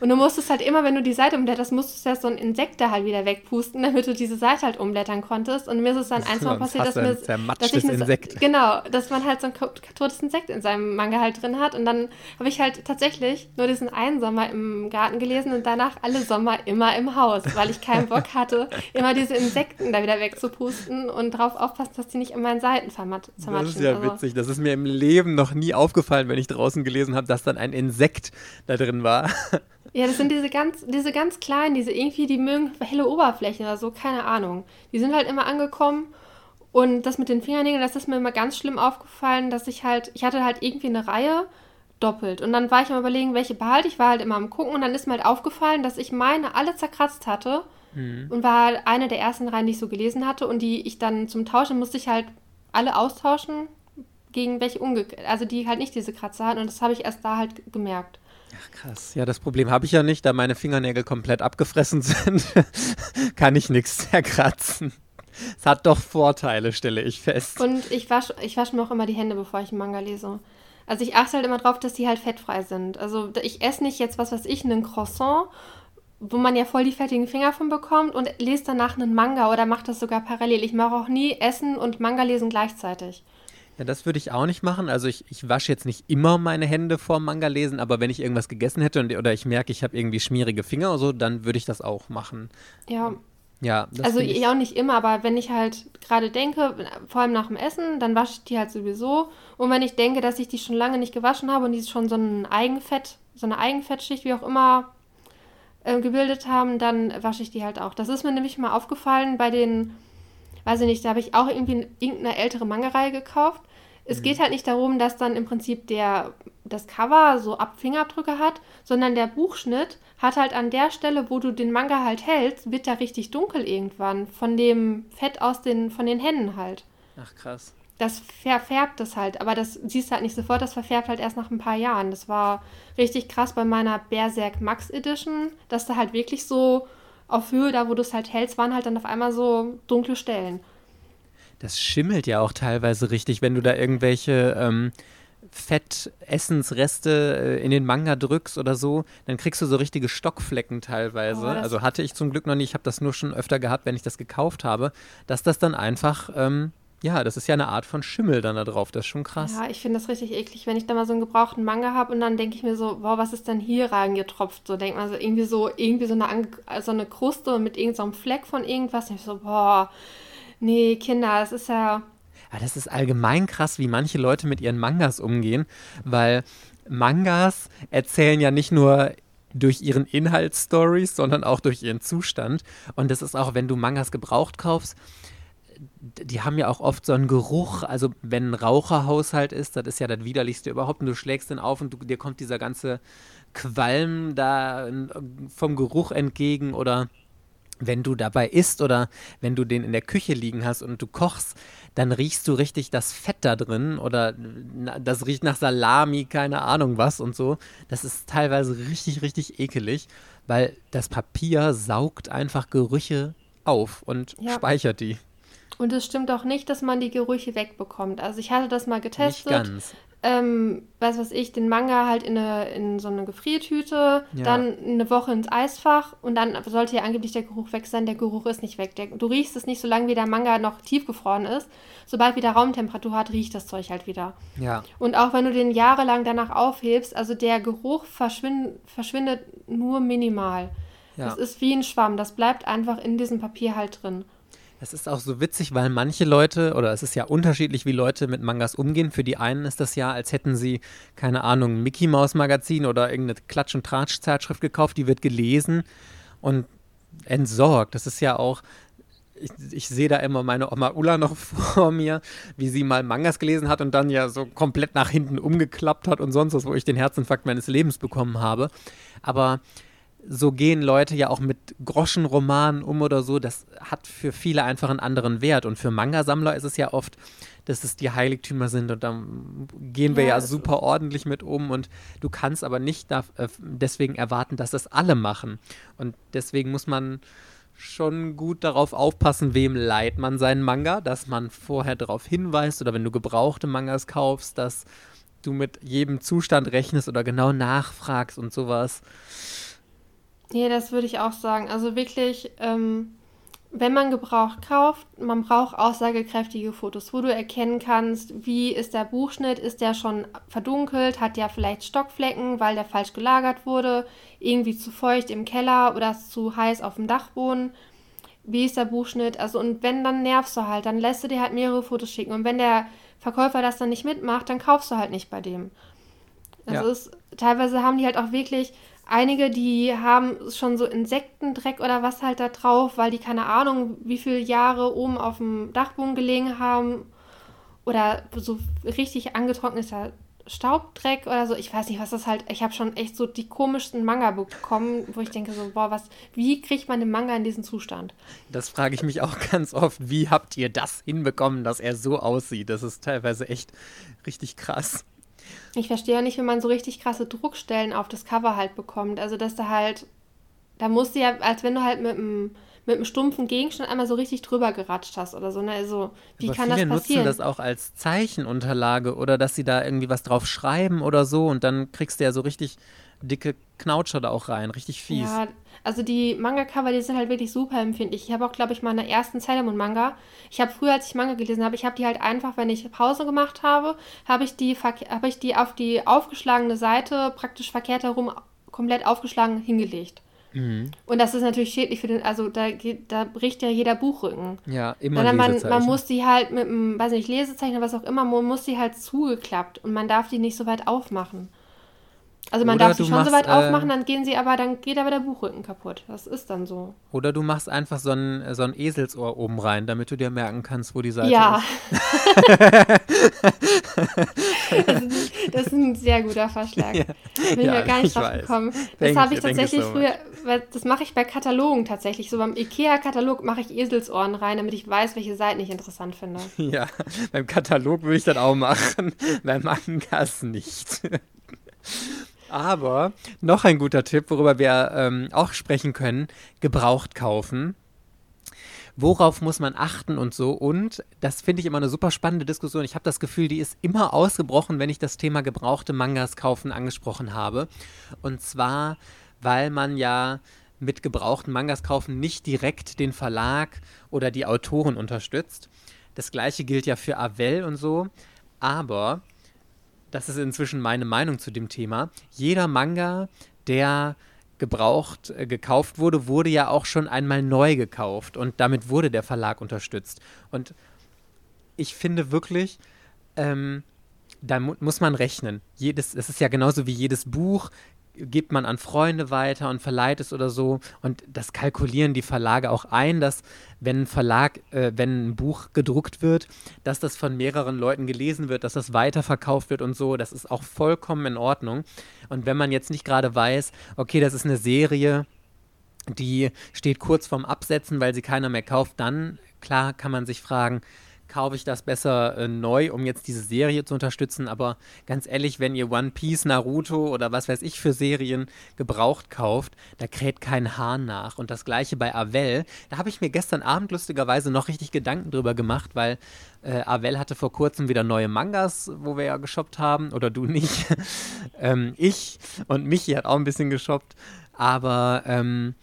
Und du musstest halt immer, wenn du die Seite umblätterst, musstest du ja so ein Insekt da halt wieder wegpusten, damit du diese Seite halt umblättern konntest. Und mir ist es dann eins mal passiert, dass mir dass ich eine, genau, dass man halt so ein totes Insekt in seinem Manga halt drin hat. Und dann habe ich halt tatsächlich nur diesen einen Sommer im Garten gelesen und danach alle Sommer immer im Haus, weil ich keinen Bock hatte, immer diese Insekten da wieder wegzupusten und darauf aufpassen, dass die nicht in meinen Seiten zermatschen.
Das ist ja also. witzig. Das ist mir im Leben noch nie aufgefallen, wenn ich draußen gelesen habe, dass dann ein Insekt da drin war.
Ja, das sind diese ganz, diese ganz kleinen, diese irgendwie, die mögen helle Oberflächen oder so, keine Ahnung. Die sind halt immer angekommen und das mit den Fingernägeln, das ist mir immer ganz schlimm aufgefallen, dass ich halt, ich hatte halt irgendwie eine Reihe doppelt und dann war ich am überlegen, welche behalte ich, war halt immer am gucken und dann ist mir halt aufgefallen, dass ich meine alle zerkratzt hatte mhm. und war halt eine der ersten Reihen, die ich so gelesen hatte und die ich dann zum Tauschen musste ich halt alle austauschen gegen welche unge also die halt nicht diese Kratzer hatten und das habe ich erst da halt gemerkt.
Ach krass. Ja, das Problem habe ich ja nicht, da meine Fingernägel komplett abgefressen sind, kann ich nichts zerkratzen. Es hat doch Vorteile, stelle ich fest.
Und ich wasche ich wasch mir auch immer die Hände, bevor ich einen Manga lese. Also ich achte halt immer drauf, dass die halt fettfrei sind. Also ich esse nicht jetzt was, was ich, einen Croissant, wo man ja voll die fettigen Finger von bekommt und lese danach einen Manga oder mache das sogar parallel. Ich mache auch nie Essen und Manga lesen gleichzeitig.
Ja, das würde ich auch nicht machen. Also ich, ich wasche jetzt nicht immer meine Hände vor Manga lesen, aber wenn ich irgendwas gegessen hätte und, oder ich merke, ich habe irgendwie schmierige Finger oder so, dann würde ich das auch machen.
Ja. Ja, also ich auch nicht immer, aber wenn ich halt gerade denke, vor allem nach dem Essen, dann wasche ich die halt sowieso. Und wenn ich denke, dass ich die schon lange nicht gewaschen habe und die schon so ein Eigenfett, so eine Eigenfettschicht, wie auch immer, äh, gebildet haben, dann wasche ich die halt auch. Das ist mir nämlich mal aufgefallen bei den, weiß ich nicht, da habe ich auch irgendwie irgendeine ältere Mangereihe gekauft es mhm. geht halt nicht darum, dass dann im Prinzip der, das Cover so Ab Fingerabdrücke hat, sondern der Buchschnitt hat halt an der Stelle, wo du den Manga halt hältst, wird der richtig dunkel irgendwann. Von dem Fett aus den, von den Händen halt.
Ach krass.
Das verfärbt es halt, aber das siehst du halt nicht sofort, das verfärbt halt erst nach ein paar Jahren. Das war richtig krass bei meiner Berserk Max Edition, dass da halt wirklich so auf Höhe, da wo du es halt hältst, waren halt dann auf einmal so dunkle Stellen.
Das schimmelt ja auch teilweise richtig, wenn du da irgendwelche ähm, Fettessensreste äh, in den Manga drückst oder so, dann kriegst du so richtige Stockflecken teilweise.
Oh,
also hatte ich zum Glück noch nicht, ich habe das nur schon öfter gehabt, wenn ich das gekauft habe, dass das dann einfach, ähm, ja, das ist ja eine Art von Schimmel dann da drauf. Das ist schon krass.
Ja, ich finde das richtig eklig, wenn ich da mal so einen gebrauchten Manga habe und dann denke ich mir so, wow, was ist denn hier reingetropft? So denkt man so irgendwie so, irgendwie so eine, so eine Kruste mit irgendeinem Fleck von irgendwas. Und ich so, boah, nee, Kinder, es ist ja,
Ja, das ist allgemein krass, wie manche Leute mit ihren Mangas umgehen, weil Mangas erzählen ja nicht nur durch ihren Inhalt Stories, sondern auch durch ihren Zustand. Und das ist auch, wenn du Mangas gebraucht kaufst, die haben ja auch oft so einen Geruch. Also, wenn ein Raucherhaushalt ist, das ist ja das widerlichste überhaupt. Und du schlägst den auf und du, dir kommt dieser ganze Qualm da äh, vom Geruch entgegen oder wenn du dabei isst oder wenn du den in der Küche liegen hast und du kochst, dann riechst du richtig das Fett da drin oder das riecht nach Salami, keine Ahnung was und so. Das ist teilweise richtig, richtig ekelig, weil das Papier saugt einfach Gerüche auf und
Ja.
speichert die.
und es stimmt auch nicht, dass man die Gerüche wegbekommt. Also ich hatte das mal
Nicht
getestet.
ganz.
Ähm, weiß was ich, den Manga halt in, eine, in so eine Gefriertüte,
Ja.
dann eine Woche ins Eisfach und dann sollte ja angeblich der Geruch weg sein. Der Geruch ist nicht weg. Der, du riechst es nicht, solange wie der Manga noch tiefgefroren ist. Sobald wieder Raumtemperatur hat, riecht das Zeug halt wieder.
Ja.
Und auch wenn du den jahrelang danach aufhebst, also der Geruch verschwind, verschwindet nur minimal.
Ja.
Das ist wie ein Schwamm. Das bleibt einfach in diesem Papier halt drin.
Es ist auch so witzig, weil manche Leute, oder es ist ja unterschiedlich, wie Leute mit Mangas umgehen. Für die einen ist das ja, als hätten sie, keine Ahnung, ein Mickey Maus Magazin oder irgendeine Klatsch- und Tratsch-Zeitschrift gekauft, die wird gelesen und entsorgt. Das ist ja auch, ich, ich sehe da immer meine Oma Ulla noch vor mir, wie sie mal Mangas gelesen hat und dann ja so komplett nach hinten umgeklappt hat und sonst was, wo ich den Herzinfarkt meines Lebens bekommen habe. Aber so gehen Leute ja auch mit Groschenromanen um oder so. Das hat für viele einfach einen anderen Wert. Und für Manga-Sammler ist es ja oft, dass es die Heiligtümer sind und dann gehen wir
Ja,
ja, super ordentlich mit um und du kannst aber nicht da, äh, deswegen erwarten, dass das alle machen. Und deswegen muss man schon gut darauf aufpassen, wem leiht man seinen Manga, dass man vorher darauf hinweist oder wenn du gebrauchte Mangas kaufst, dass du mit jedem Zustand rechnest oder genau nachfragst und sowas.
Nee, das würde ich auch sagen. Also wirklich, ähm, wenn man gebraucht kauft, man braucht aussagekräftige Fotos, wo du erkennen kannst, wie ist der Buchschnitt, ist der schon verdunkelt, hat der vielleicht Stockflecken, weil der falsch gelagert wurde, irgendwie zu feucht im Keller oder ist zu heiß auf dem Dachboden. Wie ist der Buchschnitt? Also, und wenn, dann nervst du halt, dann lässt du dir halt mehrere Fotos schicken. Und wenn der Verkäufer das dann nicht mitmacht, dann kaufst du halt nicht bei dem. Also
Ja.
es, teilweise haben die halt auch wirklich einige, die haben schon so Insektendreck oder was halt da drauf, weil die keine Ahnung, wie viele Jahre oben auf dem Dachboden gelegen haben oder so richtig angetrockneter Staubdreck oder so. Ich weiß nicht, was das halt. Ich habe schon echt so die komischsten Manga bekommen, wo ich denke so, boah, was, wie kriegt man den Manga in diesen Zustand?
Das frage ich mich auch ganz oft. Wie habt ihr das hinbekommen, dass er so aussieht? Das ist teilweise echt richtig krass.
Ich verstehe ja nicht, wenn man so richtig krasse Druckstellen auf das Cover halt bekommt. Also, dass da halt, da musst du ja, als wenn du halt mit einem mit einem stumpfen Gegenstand einmal so richtig drüber geratscht hast oder so. Ne? Also, wie
Aber
kann
viele
das passieren?
nutzen das auch als Zeichenunterlage oder dass sie da irgendwie was drauf schreiben oder so und dann kriegst du ja so richtig dicke Knautscher da auch rein. Richtig fies.
Ja, also die Manga-Cover, die sind halt wirklich super empfindlich. Ich habe auch, glaube ich, mal in der ersten Sailor Moon Manga. Ich habe früher, als ich Manga gelesen habe, ich habe die halt einfach, wenn ich Pause gemacht habe, habe ich die, habe ich die auf die aufgeschlagene Seite praktisch verkehrt herum komplett aufgeschlagen hingelegt.
Mhm.
Und das ist natürlich schädlich für den, also da, da bricht ja jeder Buchrücken.
Ja, immer
Sondern man, man muss die halt mit einem, weiß nicht, Lesezeichen oder was auch immer, man muss die halt zugeklappt und man darf die nicht so weit aufmachen. Also man
Oder
darf sie schon so weit
äh,
aufmachen, dann gehen sie aber, dann geht aber der Buchrücken kaputt. Das ist dann so.
Oder du machst einfach so ein, so ein Eselsohr oben rein, damit du dir merken kannst, wo die Seite
Ja.
ist.
das, ist, das ist ein sehr guter Vorschlag.
Ja.
Bin
Ja,
ich mir gar nicht
ich
drauf
weiß.
gekommen. Das habe ich tatsächlich
so
früher, das mache ich bei Katalogen tatsächlich. So beim IKEA-Katalog mache ich Eselsohren rein, damit ich weiß, welche Seiten ich interessant finde.
Ja, beim Katalog würde ich das auch machen, beim Mangas nicht. Aber noch ein guter Tipp, worüber wir ähm, auch sprechen können, gebraucht kaufen. worauf muss man achten und so. Und das finde ich immer eine super spannende Diskussion. Ich habe das Gefühl, die ist immer ausgebrochen, wenn ich das Thema gebrauchte Mangas kaufen angesprochen habe. Und zwar, weil man ja mit gebrauchten Mangas kaufen nicht direkt den Verlag oder die Autoren unterstützt. Das gleiche gilt ja für Avel und so. Aber, das ist inzwischen meine Meinung zu dem Thema, jeder Manga, der gebraucht, äh, gekauft wurde, wurde ja auch schon einmal neu gekauft und damit wurde der Verlag unterstützt. Und ich finde wirklich, ähm, da mu muss man rechnen. Jedes, es ist ja genauso wie jedes Buch, gibt man an Freunde weiter und verleiht es oder so. Und das kalkulieren die Verlage auch ein, dass wenn ein Verlag, äh, wenn ein Buch gedruckt wird, dass das von mehreren Leuten gelesen wird, dass das weiterverkauft wird und so. Das ist auch vollkommen in Ordnung. Und wenn man jetzt nicht gerade weiß, okay, das ist eine Serie, die steht kurz vorm Absetzen, weil sie keiner mehr kauft, dann klar kann man sich fragen, kaufe ich das besser äh, neu, um jetzt diese Serie zu unterstützen. Aber ganz ehrlich, wenn ihr One Piece, Naruto oder was weiß ich für Serien gebraucht kauft, da kräht kein Hahn nach. Und das gleiche bei Avel. Da habe ich mir gestern Abend lustigerweise noch richtig Gedanken drüber gemacht, weil äh, Avel hatte vor kurzem wieder neue Mangas, wo wir ja geshoppt haben. Oder du nicht. ähm, ich und Michi hat auch ein bisschen geshoppt. Aber ähm,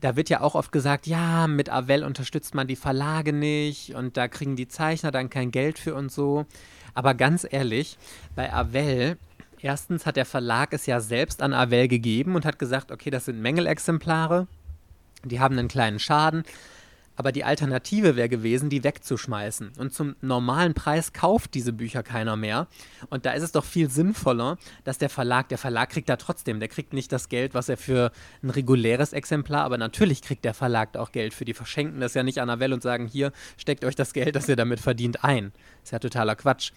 da wird ja auch oft gesagt, ja, mit Avel unterstützt man die Verlage nicht und da kriegen die Zeichner dann kein Geld für und so. Aber ganz ehrlich, bei Avel, erstens hat der Verlag es ja selbst an Avel gegeben und hat gesagt, okay, das sind Mängelexemplare, die haben einen kleinen Schaden. Aber die Alternative wäre gewesen, die wegzuschmeißen. Und zum normalen Preis kauft diese Bücher keiner mehr. Und da ist es doch viel sinnvoller, dass der Verlag, der Verlag kriegt da trotzdem, der kriegt nicht das Geld, was er für ein reguläres Exemplar, aber natürlich kriegt der Verlag auch Geld für. Die verschenken das ja nicht an Avell und sagen, hier, steckt euch das Geld, das ihr damit verdient, ein. Ist ja totaler Quatsch.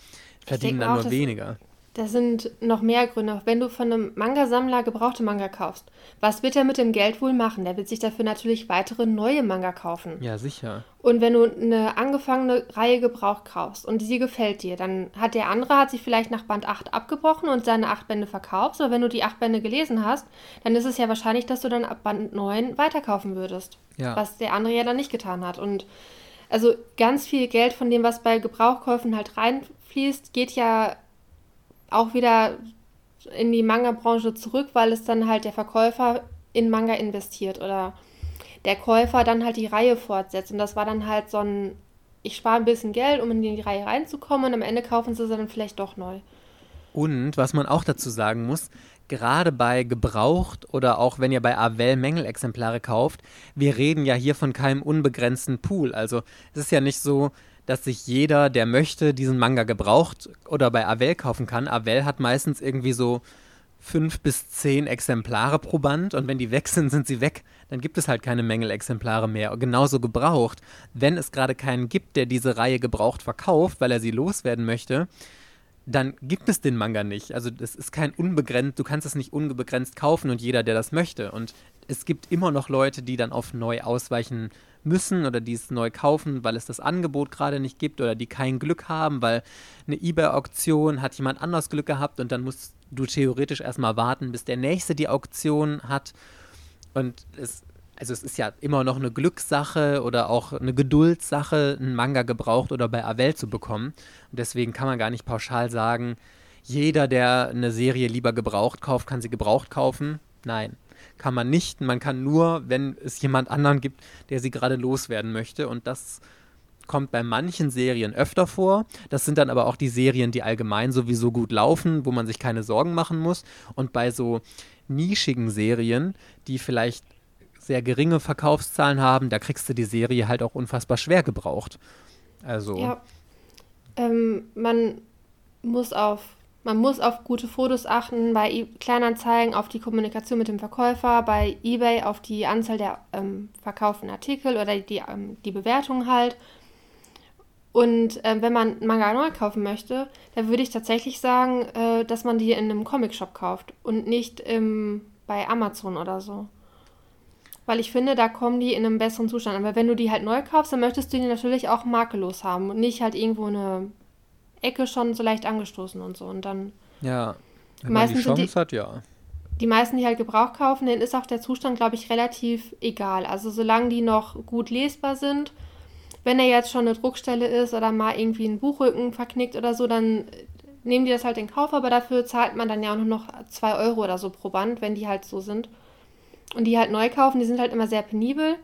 Verdienen dann nur weniger.
Da sind noch mehr Gründe. Wenn du von einem Manga-Sammler gebrauchte Manga kaufst, was wird er mit dem Geld wohl machen? Der wird sich dafür natürlich weitere neue Manga kaufen.
Ja, sicher.
Und wenn du eine angefangene Reihe gebraucht kaufst und sie gefällt dir, dann hat der andere hat sich vielleicht nach Band 8 abgebrochen und seine 8 Bände verkauft. Aber wenn du die 8 Bände gelesen hast, dann ist es ja wahrscheinlich, dass du dann ab Band 9 weiterkaufen würdest. Ja. Was der andere ja dann nicht getan hat. Und also ganz viel Geld von dem, was bei Gebrauchkäufen halt reinfließt, geht ja auch wieder in die Manga-Branche zurück, weil es dann halt der Verkäufer in Manga investiert oder der Käufer dann halt die Reihe fortsetzt. Und das war dann halt so ein, ich spare ein bisschen Geld, um in die Reihe reinzukommen und am Ende kaufen sie sie dann vielleicht doch neu.
Und was man auch dazu sagen muss, gerade bei gebraucht oder auch wenn ihr bei Avel Mängelexemplare kauft, wir reden ja hier von keinem unbegrenzten Pool. Also es ist ja nicht so, dass sich jeder, der möchte, diesen Manga gebraucht oder bei Avel kaufen kann. Avel hat meistens irgendwie so fünf bis zehn Exemplare pro Band und wenn die weg sind, sind sie weg. Dann gibt es halt keine Mängelexemplare mehr. Genauso gebraucht. Wenn es gerade keinen gibt, der diese Reihe gebraucht verkauft, weil er sie loswerden möchte, dann gibt es den Manga nicht. Also es ist kein unbegrenzt, du kannst es nicht unbegrenzt kaufen und jeder, der das möchte. Und es gibt immer noch Leute, die dann auf neu ausweichen müssen oder die es neu kaufen, weil es das Angebot gerade nicht gibt oder die kein Glück haben, weil eine eBay-Auktion hat jemand anders Glück gehabt und dann musst du theoretisch erstmal warten, bis der Nächste die Auktion hat. Und es, also es ist ja immer noch eine Glückssache oder auch eine Geduldssache, einen Manga gebraucht oder bei Avel zu bekommen. Und deswegen kann man gar nicht pauschal sagen, jeder, der eine Serie lieber gebraucht kauft, kann sie gebraucht kaufen. Nein kann man nicht. Man kann nur, wenn es jemand anderen gibt, der sie gerade loswerden möchte. Und das kommt bei manchen Serien öfter vor. Das sind dann aber auch die Serien, die allgemein sowieso gut laufen, wo man sich keine Sorgen machen muss. Und bei so nischigen Serien, die vielleicht sehr geringe Verkaufszahlen haben, da kriegst du die Serie halt auch unfassbar schwer gebraucht. Also.
Ja. Ähm, man muss auf man muss auf gute Fotos achten, bei e Kleinanzeigen auf die Kommunikation mit dem Verkäufer, bei eBay auf die Anzahl der ähm, verkauften Artikel oder die, ähm, die Bewertung halt. Und äh, wenn man Manga neu kaufen möchte, dann würde ich tatsächlich sagen, äh, dass man die in einem Comic-Shop kauft und nicht im, bei Amazon oder so. Weil ich finde, da kommen die in einem besseren Zustand. Aber wenn du die halt neu kaufst, dann möchtest du die natürlich auch makellos haben und nicht halt irgendwo eine Ecke schon so leicht angestoßen und so. Und dann.
Ja, wenn man die Chance die, hat, ja.
Die meisten, die halt Gebrauch kaufen, denen ist auch der Zustand, glaube ich, relativ egal. Also solange die noch gut lesbar sind, wenn er jetzt schon eine Druckstelle ist oder mal irgendwie ein Buchrücken verknickt oder so, dann nehmen die das halt in Kauf, aber dafür zahlt man dann ja auch nur noch 2 Euro oder so pro Band, wenn die halt so sind. Und die halt neu kaufen, die sind halt immer sehr penibel.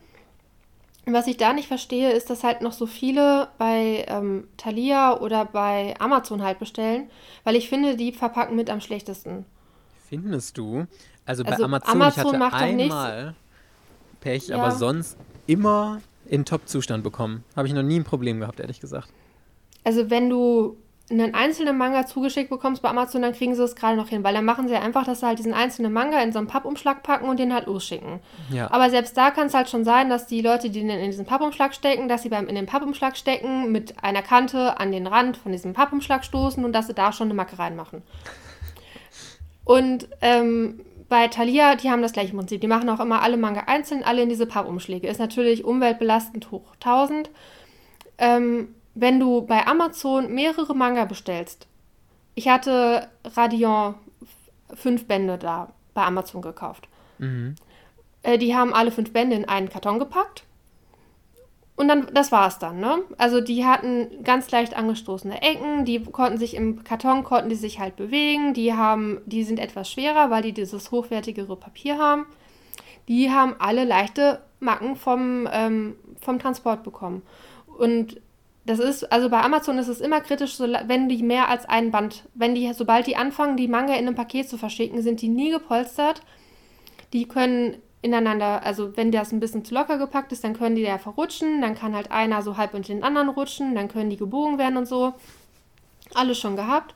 Was ich da nicht verstehe, ist, dass halt noch so viele bei ähm, Thalia oder bei Amazon halt bestellen, weil ich finde, die verpacken mit am schlechtesten.
Findest du? Also bei also Amazon, Amazon, ich hatte einmal Pech, ja. aber sonst immer in Top-Zustand bekommen. Habe ich noch nie ein Problem gehabt, ehrlich gesagt.
Also wenn du einen einzelnen Manga zugeschickt bekommst bei Amazon, dann kriegen sie es gerade noch hin, weil dann machen sie einfach, dass sie halt diesen einzelnen Manga in so einen Pappumschlag packen und den halt losschicken. Ja. Aber selbst da kann es halt schon sein, dass die Leute, die den in diesen Pappumschlag stecken, dass sie beim in den Pappumschlag stecken, mit einer Kante an den Rand von diesem Pappumschlag stoßen und dass sie da schon eine Macke reinmachen. Und ähm, bei Thalia, die haben das gleiche Prinzip. Die machen auch immer alle Manga einzeln, alle in diese Pappumschläge. Ist natürlich umweltbelastend hoch 1000. Ähm, wenn du bei Amazon mehrere Manga bestellst, ich hatte Radion fünf Bände da bei Amazon gekauft. Mhm. Äh, die haben alle fünf Bände in einen Karton gepackt und dann, das war es dann, ne? Also die hatten ganz leicht angestoßene Ecken, die konnten sich im Karton, konnten die sich halt bewegen, die haben, die sind etwas schwerer, weil die dieses hochwertigere Papier haben. Die haben alle leichte Macken vom, ähm, vom Transport bekommen. Und das ist, also bei Amazon ist es immer kritisch, wenn die mehr als ein Band, wenn die, sobald die anfangen, die Manga in einem Paket zu verschicken, sind die nie gepolstert. Die können ineinander, also wenn das ein bisschen zu locker gepackt ist, dann können die ja verrutschen, dann kann halt einer so halb unter den anderen rutschen, dann können die gebogen werden und so. Alles schon gehabt.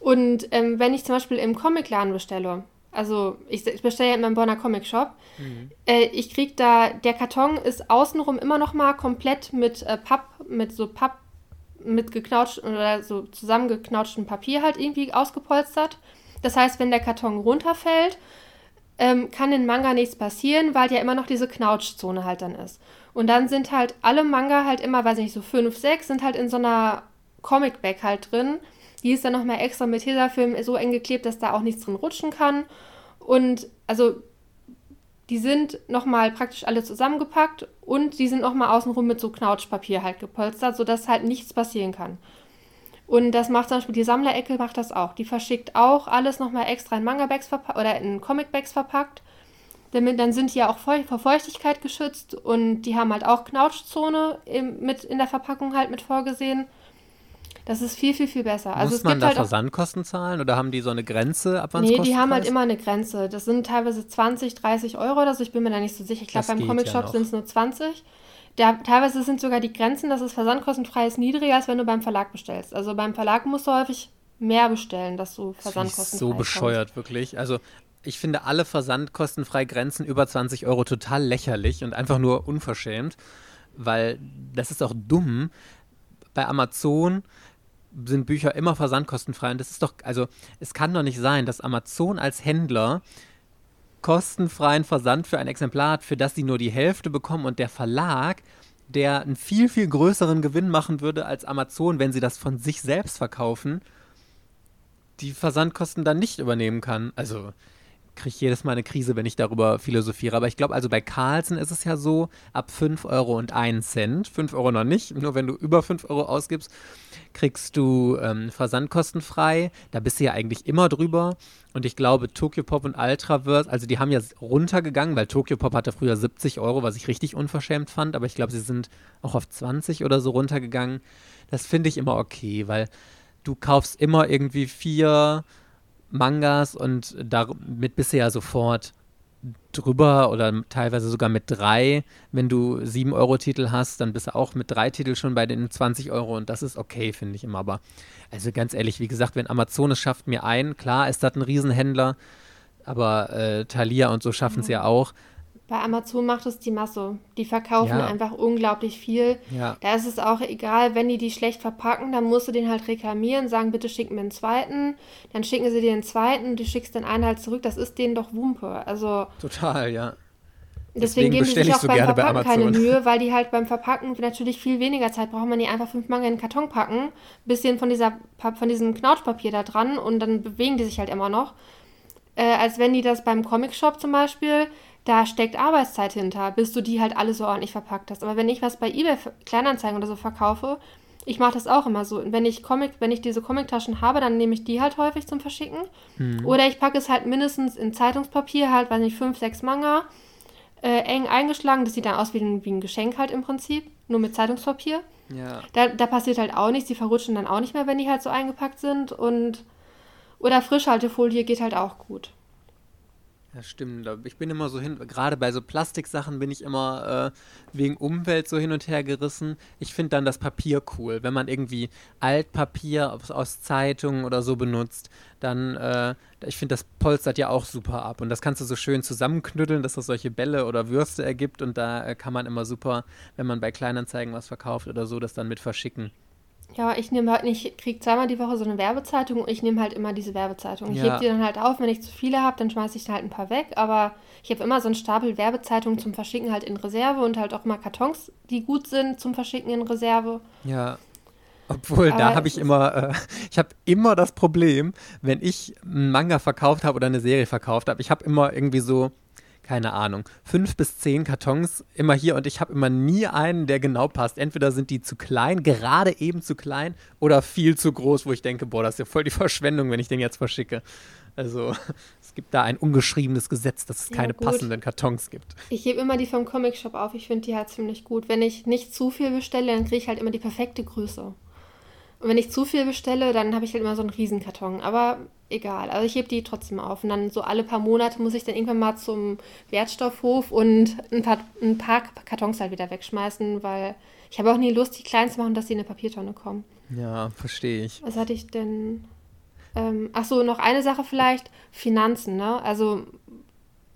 Und ähm, wenn ich zum Beispiel im Comicladen bestelle, also ich, ich bestelle ja in meinem Bonner Comic Shop, mhm. äh, ich krieg da, der Karton ist außenrum immer noch mal komplett mit äh, Papp, mit so Papp, mit geknautscht oder so zusammengeknautschtem Papier halt irgendwie ausgepolstert. Das heißt, wenn der Karton runterfällt, ähm, kann in Manga nichts passieren, weil ja immer noch diese Knautschzone halt dann ist. Und dann sind halt alle Manga halt immer, weiß ich nicht, so fünf, sechs, sind halt in so einer Comic-Bag halt drin. Die ist dann nochmal extra mit Tesafilm so eng geklebt, dass da auch nichts drin rutschen kann. Und also die sind nochmal praktisch alle zusammengepackt und die sind nochmal außenrum mit so Knautschpapier halt gepolstert, sodass halt nichts passieren kann. Und das macht zum Beispiel die Sammlerecke macht das auch. Die verschickt auch alles nochmal extra in Manga-Bags oder in Comic-Bags verpackt. Damit, dann sind die ja auch vor Feuchtigkeit geschützt und die haben halt auch Knautschzone im, mit in der Verpackung halt mit vorgesehen. Das ist viel, viel, viel besser.
Also Muss man da halt Versandkosten zahlen oder haben die so eine Grenze,
ab wann Nee, die haben halt immer eine Grenze. Das sind teilweise 20, 30 Euro oder so. Ich bin mir da nicht so sicher. Ich glaube, beim Comic-Shop ja sind es nur 20. Der, teilweise sind sogar die Grenzen, dass es versandkostenfrei ist, niedriger, als wenn du beim Verlag bestellst. Also beim Verlag musst du häufig mehr bestellen, dass du versandkostenfrei
Das ist so bescheuert, wirklich. Also ich finde alle versandkostenfrei Grenzen über 20 Euro total lächerlich und einfach nur unverschämt, weil das ist auch dumm. Bei Amazon sind Bücher immer versandkostenfrei und das ist doch, also es kann doch nicht sein, dass Amazon als Händler kostenfreien Versand für ein Exemplar hat, für das sie nur die Hälfte bekommen und der Verlag, der einen viel, viel größeren Gewinn machen würde als Amazon, wenn sie das von sich selbst verkaufen, die Versandkosten dann nicht übernehmen kann. Also kriege ich jedes Mal eine Krise, wenn ich darüber philosophiere. Aber ich glaube, also bei Carlsen ist es ja so, ab 5 Euro und 1 Cent, 5 Euro noch nicht, nur wenn du über 5 Euro ausgibst, kriegst du ähm, versandkostenfrei. Da bist du ja eigentlich immer drüber. Und ich glaube, Tokyo Pop und Ultraverse, also die haben ja runtergegangen, weil Tokyo Pop hatte früher 70 Euro, was ich richtig unverschämt fand. Aber ich glaube, sie sind auch auf 20 oder so runtergegangen. Das finde ich immer okay, weil du kaufst immer irgendwie vier Mangas und damit bist du ja sofort drüber oder teilweise sogar mit drei. Wenn du 7-Euro-Titel hast, dann bist du auch mit drei Titeln schon bei den 20 Euro und das ist okay, finde ich immer. Aber also ganz ehrlich, wie gesagt, wenn Amazon es schafft mir ein, klar ist das ein Riesenhändler, aber äh, Thalia und so schaffen es mhm. ja auch.
Bei Amazon macht es die Masse. Die verkaufen ja. einfach unglaublich viel. Ja. Da ist es auch egal, wenn die die schlecht verpacken, dann musst du den halt reklamieren, sagen, bitte schick mir einen zweiten. Dann schicken sie dir einen zweiten, du schickst den einen halt zurück. Das ist denen doch Wumpe. Also
Total, ja.
Deswegen, deswegen geben die sich auch so beim Verpacken bei keine Mühe, weil die halt beim Verpacken natürlich viel weniger Zeit brauchen, wenn die einfach fünf Manga in den Karton packen, bisschen von, dieser, von diesem Knautschpapier da dran und dann bewegen die sich halt immer noch. Äh, als wenn die das beim Comic-Shop zum Beispiel, da steckt Arbeitszeit hinter, bis du die halt alle so ordentlich verpackt hast. Aber wenn ich was bei eBay Kleinanzeigen oder so verkaufe, ich mache das auch immer so. Wenn ich Comic, wenn ich diese Comictaschen habe, dann nehme ich die halt häufig zum Verschicken. Hm. Oder ich packe es halt mindestens in Zeitungspapier, halt, weiß nicht, fünf, sechs Manga, äh, eng eingeschlagen. Das sieht dann aus wie ein, wie ein Geschenk halt im Prinzip, nur mit Zeitungspapier. Ja. Da, da passiert halt auch nichts, die verrutschen dann auch nicht mehr, wenn die halt so eingepackt sind. Und oder Frischhaltefolie geht halt auch gut.
Ja, stimmt. Ich bin immer so hin, gerade bei so Plastiksachen bin ich immer äh, wegen Umwelt so hin und her gerissen. Ich finde dann das Papier cool. Wenn man irgendwie Altpapier aus, aus Zeitungen oder so benutzt, dann, äh, ich finde, das polstert ja auch super ab. Und das kannst du so schön zusammenknütteln, dass das solche Bälle oder Würste ergibt. Und da äh, kann man immer super, wenn man bei Kleinanzeigen was verkauft oder so, das dann mit verschicken.
Ja, ich nehme halt nicht, kriege zweimal die Woche so eine Werbezeitung und ich nehme halt immer diese Werbezeitung. Ich ja. hebe die dann halt auf, wenn ich zu viele habe, dann schmeiße ich halt ein paar weg, aber ich habe immer so einen Stapel Werbezeitungen zum Verschicken halt in Reserve und halt auch mal Kartons, die gut sind zum Verschicken in Reserve.
Ja. Obwohl, aber da habe ich immer, äh, ich habe immer das Problem, wenn ich einen Manga verkauft habe oder eine Serie verkauft habe, ich habe immer irgendwie so keine Ahnung, fünf bis zehn Kartons immer hier und ich habe immer nie einen, der genau passt. Entweder sind die zu klein, gerade eben zu klein oder viel zu groß, wo ich denke, boah, das ist ja voll die Verschwendung, wenn ich den jetzt verschicke. Also es gibt da ein ungeschriebenes Gesetz, dass es ja, keine gut. passenden Kartons gibt.
Ich gebe immer die vom Comic Shop auf. Ich finde die halt ziemlich gut. Wenn ich nicht zu viel bestelle, dann kriege ich halt immer die perfekte Größe. Und wenn ich zu viel bestelle, dann habe ich halt immer so einen Riesenkarton. Aber egal. Also ich hebe die trotzdem auf. Und dann so alle paar Monate muss ich dann irgendwann mal zum Wertstoffhof und ein paar, ein paar Kartons halt wieder wegschmeißen, weil ich habe auch nie Lust, die klein zu machen, dass sie in eine Papiertonne kommen.
Ja, verstehe ich.
Was hatte ich denn? Ähm, ach so, noch eine Sache vielleicht. Finanzen, ne? Also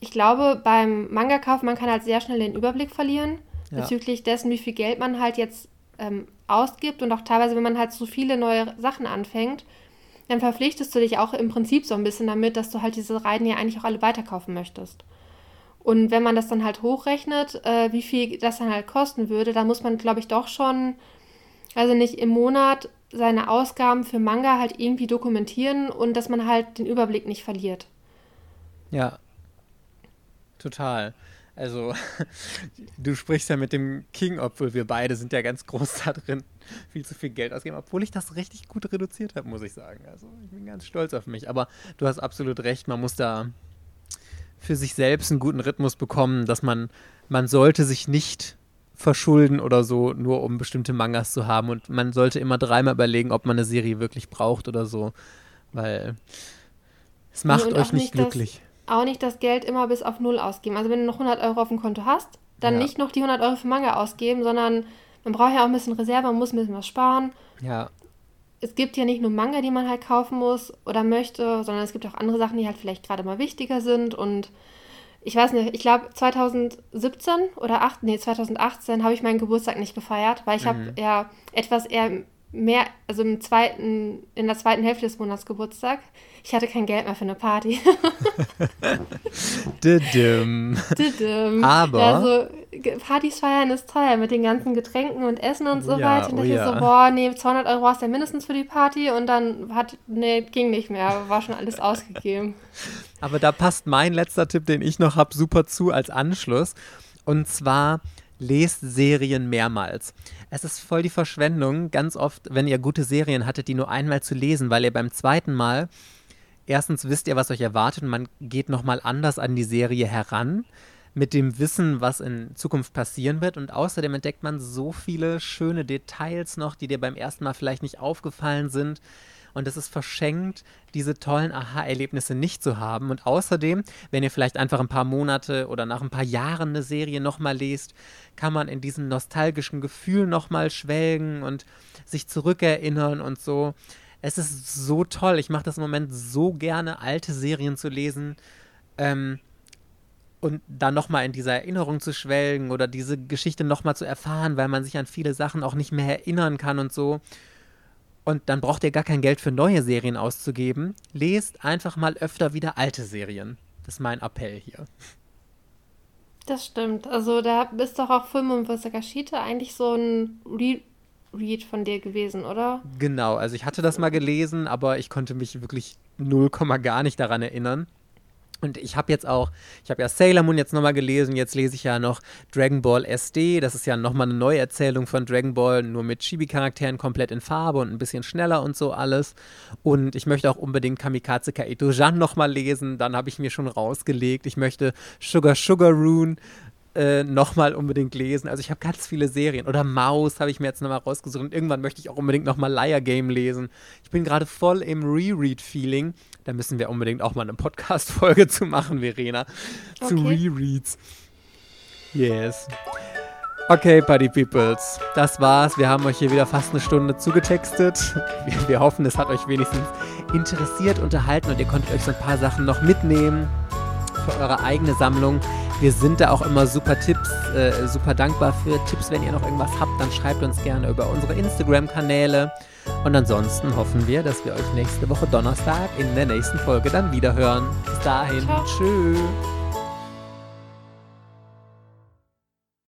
ich glaube, beim Manga-Kauf, man kann halt sehr schnell den Überblick verlieren ja. bezüglich dessen, wie viel Geld man halt jetzt ähm, ausgibt und auch teilweise, wenn man halt so viele neue Sachen anfängt, dann verpflichtest du dich auch im Prinzip so ein bisschen damit, dass du halt diese Reiten ja eigentlich auch alle weiterkaufen möchtest. Und wenn man das dann halt hochrechnet, äh, wie viel das dann halt kosten würde, dann muss man, glaube ich, doch schon, also nicht im Monat seine Ausgaben für Manga halt irgendwie dokumentieren und dass man halt den Überblick nicht verliert.
Ja, total. Also, du sprichst ja mit dem King, obwohl wir beide sind ja ganz groß da drin, viel zu viel Geld ausgeben, obwohl ich das richtig gut reduziert habe, muss ich sagen. Also, ich bin ganz stolz auf mich. Aber du hast absolut recht, man muss da für sich selbst einen guten Rhythmus bekommen, dass man, man sollte sich nicht verschulden oder so, nur um bestimmte Mangas zu haben. Und man sollte immer dreimal überlegen, ob man eine Serie wirklich braucht oder so, weil es macht nee, euch nicht glücklich
auch nicht das Geld immer bis auf Null ausgeben. Also wenn du noch 100 Euro auf dem Konto hast, dann ja. nicht noch die 100 Euro für Manga ausgeben, sondern man braucht ja auch ein bisschen Reserve, man muss ein bisschen was sparen.
Ja.
Es gibt ja nicht nur Manga, die man halt kaufen muss oder möchte, sondern es gibt auch andere Sachen, die halt vielleicht gerade mal wichtiger sind und ich weiß nicht, ich glaube 2017 oder 8, nee, 2018 habe ich meinen Geburtstag nicht gefeiert, weil ich mhm. habe ja etwas eher mehr, also im zweiten, in der zweiten Hälfte des Monats Geburtstag. Ich hatte kein Geld mehr für eine Party.
Didim.
Didim.
Aber.
Also, Partys feiern ist teuer mit den ganzen Getränken und Essen und so ja, weiter. Und oh dachte ja. so, boah, nee, 200 Euro hast du ja mindestens für die Party. Und dann hat, nee, ging nicht mehr, war schon alles ausgegeben.
Aber da passt mein letzter Tipp, den ich noch habe, super zu als Anschluss. Und zwar lest Serien mehrmals. Es ist voll die Verschwendung, ganz oft, wenn ihr gute Serien hattet, die nur einmal zu lesen, weil ihr beim zweiten Mal erstens wisst ihr, was euch erwartet man geht nochmal anders an die Serie heran mit dem Wissen, was in Zukunft passieren wird. Und außerdem entdeckt man so viele schöne Details noch, die dir beim ersten Mal vielleicht nicht aufgefallen sind. Und es ist verschenkt, diese tollen Aha-Erlebnisse nicht zu haben. Und außerdem, wenn ihr vielleicht einfach ein paar Monate oder nach ein paar Jahren eine Serie nochmal lest, kann man in diesem nostalgischen Gefühl nochmal schwelgen und sich zurückerinnern und so. Es ist so toll. Ich mache das im Moment so gerne, alte Serien zu lesen. Ähm, und dann nochmal in dieser Erinnerung zu schwelgen oder diese Geschichte nochmal zu erfahren, weil man sich an viele Sachen auch nicht mehr erinnern kann und so. Und dann braucht ihr gar kein Geld für neue Serien auszugeben. Lest einfach mal öfter wieder alte Serien. Das ist mein Appell hier.
Das stimmt. Also da ist doch auch Film und Wasakashita eigentlich so ein Re Read von dir gewesen, oder?
Genau, also ich hatte das mal gelesen, aber ich konnte mich wirklich null Komma gar nicht daran erinnern. Und ich habe jetzt auch, ich habe ja Sailor Moon jetzt nochmal gelesen, jetzt lese ich ja noch Dragon Ball SD. Das ist ja nochmal eine Neuerzählung von Dragon Ball, nur mit Chibi-Charakteren komplett in Farbe und ein bisschen schneller und so alles. Und ich möchte auch unbedingt Kamikaze Kaito Jan nochmal lesen. Dann habe ich mir schon rausgelegt. Ich möchte Sugar Sugar Rune äh, nochmal unbedingt lesen. Also ich habe ganz viele Serien. Oder Maus habe ich mir jetzt nochmal rausgesucht. Und irgendwann möchte ich auch unbedingt nochmal Liar Game lesen. Ich bin gerade voll im Reread-Feeling. Da müssen wir unbedingt auch mal eine Podcast-Folge zu machen, Verena. Okay. Zu Rereads. Yes. Okay, Buddy Peoples, das war's. Wir haben euch hier wieder fast eine Stunde zugetextet. Wir, wir hoffen, es hat euch wenigstens interessiert, unterhalten und ihr konntet euch so ein paar Sachen noch mitnehmen für eure eigene Sammlung. Wir sind da auch immer super Tipps, äh, super dankbar für Tipps. Wenn ihr noch irgendwas habt, dann schreibt uns gerne über unsere Instagram-Kanäle. Und ansonsten hoffen wir, dass wir euch nächste Woche Donnerstag in der nächsten Folge dann wiederhören. Bis dahin, tschüss.